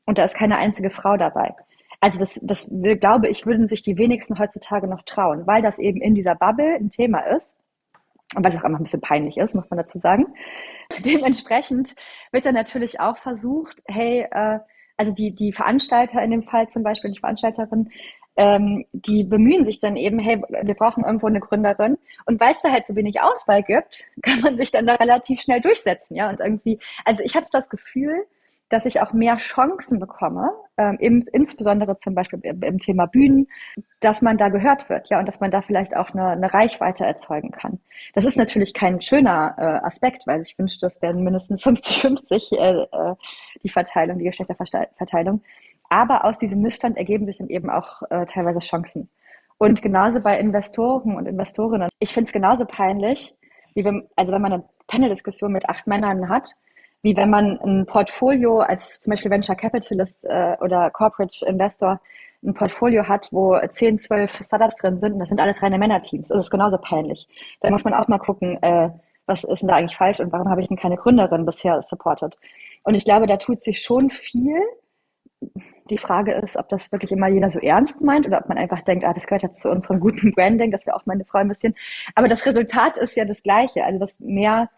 Und da ist keine einzige Frau dabei. Also das, das glaube ich, würden sich die wenigsten heutzutage noch trauen, weil das eben in dieser Bubble ein Thema ist. Und weil es auch immer ein bisschen peinlich ist, muss man dazu sagen. *laughs* Dementsprechend wird dann natürlich auch versucht, hey, äh, also die, die Veranstalter in dem Fall zum Beispiel, die Veranstalterin, ähm, die bemühen sich dann eben, hey, wir brauchen irgendwo eine Gründerin. Und weil es da halt so wenig Auswahl gibt, *laughs* kann man sich dann da relativ schnell durchsetzen, ja. Und irgendwie, also ich habe das Gefühl, dass ich auch mehr Chancen bekomme, ähm, im, insbesondere zum Beispiel im, im, Thema Bühnen, dass man da gehört wird, ja, und dass man da vielleicht auch eine, eine Reichweite erzeugen kann. Das ist natürlich kein schöner äh, Aspekt, weil ich wünschte, es werden mindestens *laughs* 50-50 äh, äh, die Verteilung, die Geschlechterverteilung. Aber aus diesem Missstand ergeben sich dann eben auch äh, teilweise Chancen. Und genauso bei Investoren und Investorinnen. Ich finde es genauso peinlich, wie wenn, also wenn man eine Panel-Diskussion mit acht Männern hat, wie wenn man ein Portfolio als zum Beispiel Venture Capitalist äh, oder Corporate Investor ein Portfolio hat, wo 10, 12 Startups drin sind, und das sind alles reine Männerteams. Das ist genauso peinlich. Da muss man auch mal gucken, äh, was ist denn da eigentlich falsch und warum habe ich denn keine Gründerin bisher supported? Und ich glaube, da tut sich schon viel, die Frage ist, ob das wirklich immer jeder so ernst meint oder ob man einfach denkt, ah, das gehört jetzt zu unserem guten Branding, dass wir auch meine Frau investieren. Aber das Resultat ist ja das gleiche, also dass mehr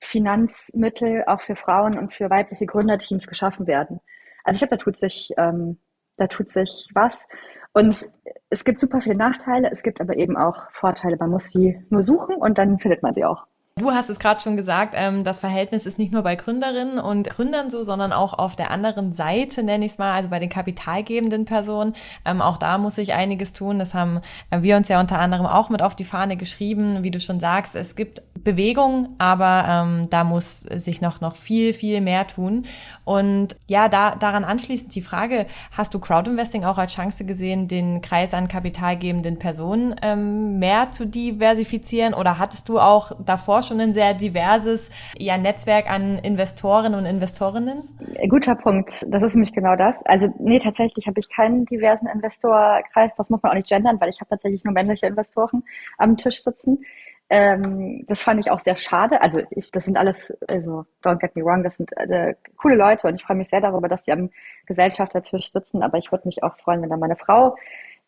Finanzmittel auch für Frauen und für weibliche Gründerteams geschaffen werden. Also ich glaube, da tut sich, ähm, da tut sich was. Und es gibt super viele Nachteile, es gibt aber eben auch Vorteile. Man muss sie nur suchen und dann findet man sie auch. Du hast es gerade schon gesagt, ähm, das Verhältnis ist nicht nur bei Gründerinnen und Gründern so, sondern auch auf der anderen Seite, nenne ich es mal, also bei den kapitalgebenden Personen. Ähm, auch da muss sich einiges tun. Das haben äh, wir uns ja unter anderem auch mit auf die Fahne geschrieben. Wie du schon sagst, es gibt Bewegung, aber ähm, da muss sich noch, noch viel, viel mehr tun. Und ja, da, daran anschließend die Frage, hast du Crowdinvesting auch als Chance gesehen, den Kreis an kapitalgebenden Personen ähm, mehr zu diversifizieren oder hattest du auch davor schon ein sehr diverses ja, Netzwerk an Investoren und Investorinnen? Guter Punkt. Das ist nämlich genau das. Also nee, tatsächlich habe ich keinen diversen Investorkreis. Das muss man auch nicht gendern, weil ich habe tatsächlich nur männliche Investoren am Tisch sitzen. Ähm, das fand ich auch sehr schade. Also ich, das sind alles, also don't get me wrong, das sind äh, coole Leute und ich freue mich sehr darüber, dass die am Gesellschaftertisch sitzen. Aber ich würde mich auch freuen, wenn da meine Frau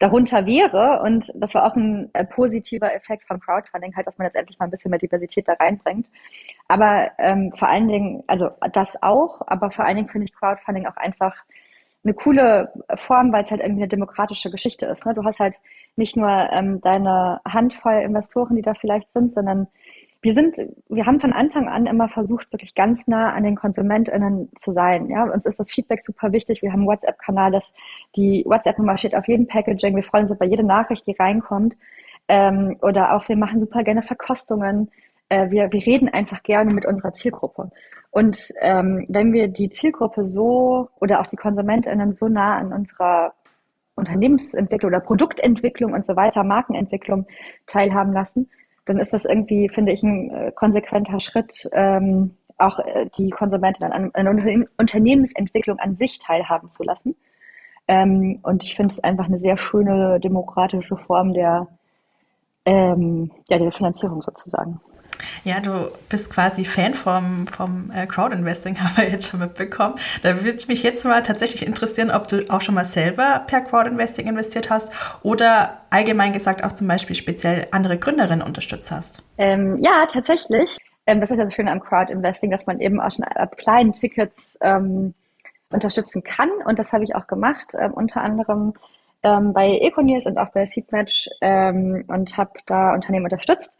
darunter wäre. Und das war auch ein äh, positiver Effekt von Crowdfunding, halt, dass man jetzt endlich mal ein bisschen mehr Diversität da reinbringt. Aber ähm, vor allen Dingen, also das auch, aber vor allen Dingen finde ich Crowdfunding auch einfach eine coole Form, weil es halt irgendwie eine demokratische Geschichte ist. Ne? Du hast halt nicht nur ähm, deine Handvoll Investoren, die da vielleicht sind, sondern wir sind, wir haben von Anfang an immer versucht, wirklich ganz nah an den KonsumentInnen zu sein. Ja, uns ist das Feedback super wichtig. Wir haben WhatsApp-Kanal, das, die WhatsApp-Nummer steht auf jedem Packaging. Wir freuen uns über jede Nachricht, die reinkommt. Ähm, oder auch, wir machen super gerne Verkostungen. Äh, wir, wir reden einfach gerne mit unserer Zielgruppe. Und ähm, wenn wir die Zielgruppe so oder auch die KonsumentInnen so nah an unserer Unternehmensentwicklung oder Produktentwicklung und so weiter, Markenentwicklung teilhaben lassen, dann ist das irgendwie, finde ich, ein äh, konsequenter Schritt, ähm, auch äh, die Konsumentinnen an, an Unterne Unternehmensentwicklung an sich teilhaben zu lassen. Ähm, und ich finde es einfach eine sehr schöne demokratische Form der, ähm, ja, der Finanzierung sozusagen. Ja, du bist quasi Fan vom, vom äh, Crowdinvesting, *laughs* haben wir jetzt schon mitbekommen. Da würde mich jetzt mal tatsächlich interessieren, ob du auch schon mal selber per Crowdinvesting investiert hast oder allgemein gesagt auch zum Beispiel speziell andere Gründerinnen unterstützt hast. Ähm, ja, tatsächlich. Ähm, das ist ja das Schöne am Crowdinvesting, dass man eben auch schon ab kleinen Tickets ähm, unterstützen kann. Und das habe ich auch gemacht, ähm, unter anderem ähm, bei Econiers und auch bei Seedmatch ähm, und habe da Unternehmen unterstützt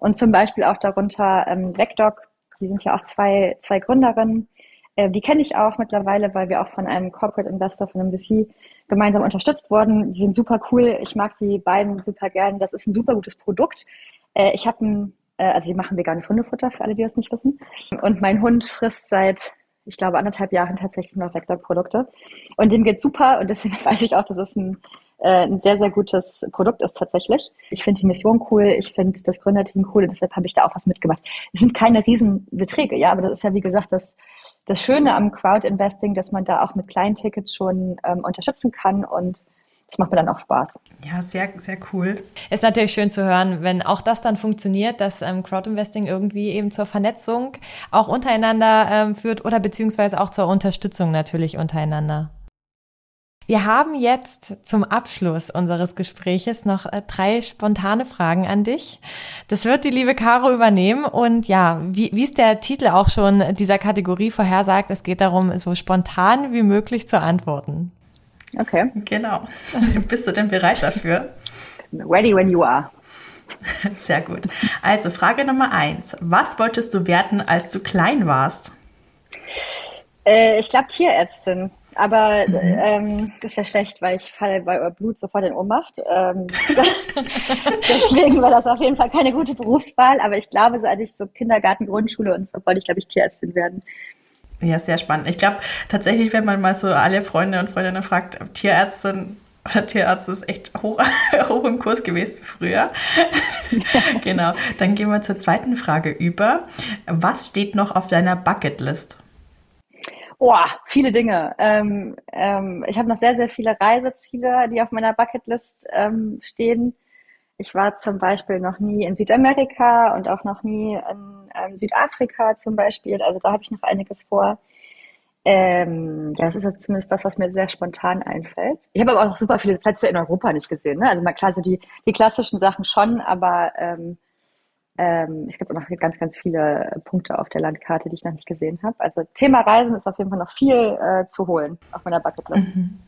und zum Beispiel auch darunter ähm, VecDoc, die sind ja auch zwei, zwei Gründerinnen. Äh, die kenne ich auch mittlerweile, weil wir auch von einem Corporate Investor, von einem VC gemeinsam unterstützt wurden. Die sind super cool. Ich mag die beiden super gern. Das ist ein super gutes Produkt. Äh, ich habe ein, äh, also die machen veganes Hundefutter, für alle, die das nicht wissen. Und mein Hund frisst seit ich glaube, anderthalb Jahren tatsächlich noch Vector-Produkte. Und dem geht super und deswegen *laughs* weiß ich auch, dass es ein äh, ein sehr, sehr gutes Produkt ist tatsächlich. Ich finde die Mission cool, ich finde das Gründerteam cool und deshalb habe ich da auch was mitgemacht. Es sind keine Riesenbeträge, ja, aber das ist ja wie gesagt das, das Schöne am Crowd-Investing, dass man da auch mit kleinen Tickets schon ähm, unterstützen kann und das macht mir dann auch Spaß. Ja, sehr, sehr cool. Ist natürlich schön zu hören, wenn auch das dann funktioniert, dass ähm, Crowdinvesting irgendwie eben zur Vernetzung auch untereinander ähm, führt oder beziehungsweise auch zur Unterstützung natürlich untereinander. Wir haben jetzt zum Abschluss unseres Gespräches noch äh, drei spontane Fragen an dich. Das wird die liebe Caro übernehmen und ja, wie, wie es der Titel auch schon dieser Kategorie vorhersagt, es geht darum, so spontan wie möglich zu antworten. Okay. Genau. *laughs* Bist du denn bereit dafür? Ready when you are. *laughs* Sehr gut. Also Frage Nummer eins. Was wolltest du werden, als du klein warst? Äh, ich glaube Tierärztin. Aber mhm. ähm, das wäre schlecht, weil ich falle bei Blut sofort in Ohnmacht. Ähm, *laughs* deswegen war das auf jeden Fall keine gute Berufswahl. Aber ich glaube, so als ich so Kindergarten, Grundschule und so wollte ich, glaube ich, Tierärztin werden. Ja, sehr spannend. Ich glaube tatsächlich, wenn man mal so alle Freunde und Freundinnen fragt, Tierärztin oder Tierarzt ist echt hoch, *laughs* hoch im Kurs gewesen früher. *laughs* genau. Dann gehen wir zur zweiten Frage über. Was steht noch auf deiner Bucketlist? Oh, viele Dinge. Ähm, ähm, ich habe noch sehr, sehr viele Reiseziele, die auf meiner Bucketlist ähm, stehen. Ich war zum Beispiel noch nie in Südamerika und auch noch nie in ähm, Südafrika zum Beispiel. Also da habe ich noch einiges vor. Ähm, ja, das ist jetzt zumindest das, was mir sehr spontan einfällt. Ich habe aber auch noch super viele Plätze in Europa nicht gesehen. Ne? Also mal klar, so die, die klassischen Sachen schon, aber ähm, ähm, es gibt auch noch ganz, ganz viele Punkte auf der Landkarte, die ich noch nicht gesehen habe. Also Thema Reisen ist auf jeden Fall noch viel äh, zu holen auf meiner Bucketlist. Mhm.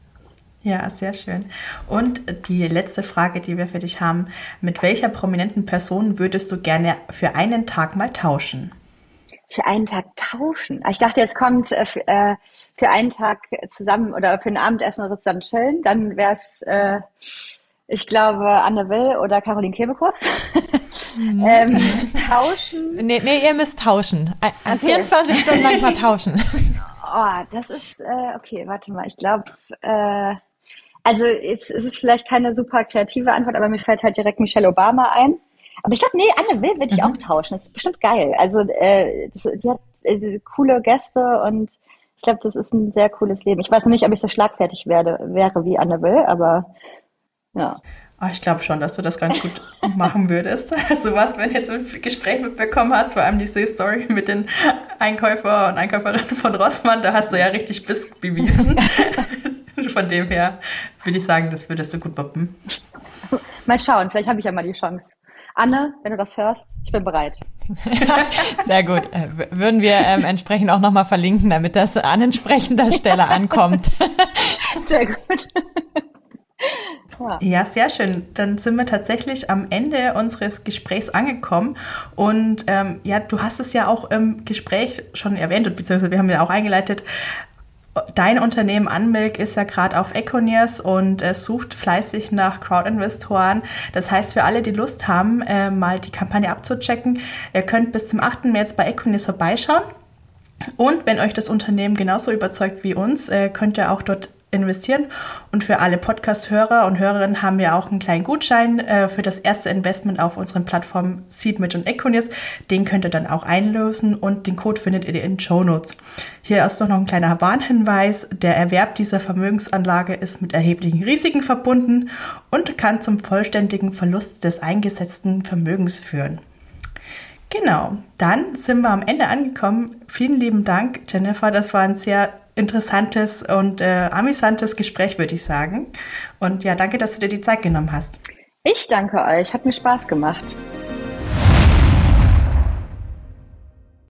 Ja, sehr schön. Und die letzte Frage, die wir für dich haben. Mit welcher prominenten Person würdest du gerne für einen Tag mal tauschen? Für einen Tag tauschen? Ich dachte, jetzt kommt äh, für, äh, für einen Tag zusammen oder für ein Abendessen oder zusammen chillen. Dann wäre es, äh, ich glaube, Anne Will oder Caroline Kebekus. Mhm. *laughs* ähm, tauschen? Nee, nee, ihr müsst tauschen. Okay. 24 Stunden lang mal tauschen. *laughs* Oh, das ist, äh, okay, warte mal. Ich glaube, äh, also jetzt ist es vielleicht keine super kreative Antwort, aber mir fällt halt direkt Michelle Obama ein. Aber ich glaube, nee, Anne Will würde ich mhm. auch tauschen. Das ist bestimmt geil. Also äh, das, die hat äh, coole Gäste und ich glaube, das ist ein sehr cooles Leben. Ich weiß noch nicht, ob ich so schlagfertig werde, wäre wie Anne Will, aber ja. Oh, ich glaube schon, dass du das ganz gut machen würdest. *laughs* Also was, wenn du jetzt ein Gespräch mitbekommen hast, vor allem diese Story mit den Einkäufer und Einkäuferinnen von Rossmann, da hast du ja richtig Biss bewiesen. *laughs* Von dem her würde ich sagen, das würdest du gut boppen. *laughs* Mal schauen, vielleicht habe ich ja mal die Chance. Anne, wenn du das hörst, ich bin bereit. *laughs* Sehr gut. Äh, würden wir ähm, entsprechend auch nochmal verlinken, damit das an entsprechender Stelle ankommt. *laughs* Sehr gut. Ja, sehr schön. Dann sind wir tatsächlich am Ende unseres Gesprächs angekommen. Und ähm, ja, du hast es ja auch im Gespräch schon erwähnt, beziehungsweise wir haben ja auch eingeleitet, Dein Unternehmen Unmilk ist ja gerade auf Econiers und äh, sucht fleißig nach Crowdinvestoren. Das heißt, für alle, die Lust haben, äh, mal die Kampagne abzuchecken, ihr könnt bis zum 8. März bei Econiers vorbeischauen. Und wenn euch das Unternehmen genauso überzeugt wie uns, äh, könnt ihr auch dort investieren. Und für alle Podcast-Hörer und Hörerinnen haben wir auch einen kleinen Gutschein äh, für das erste Investment auf unseren Plattformen Seedmit und Econius. Den könnt ihr dann auch einlösen und den Code findet ihr in den Show Notes. Hier ist noch ein kleiner Warnhinweis. Der Erwerb dieser Vermögensanlage ist mit erheblichen Risiken verbunden und kann zum vollständigen Verlust des eingesetzten Vermögens führen. Genau, dann sind wir am Ende angekommen. Vielen lieben Dank, Jennifer. Das war ein sehr interessantes und äh, amüsantes Gespräch, würde ich sagen. Und ja, danke, dass du dir die Zeit genommen hast. Ich danke euch. Hat mir Spaß gemacht.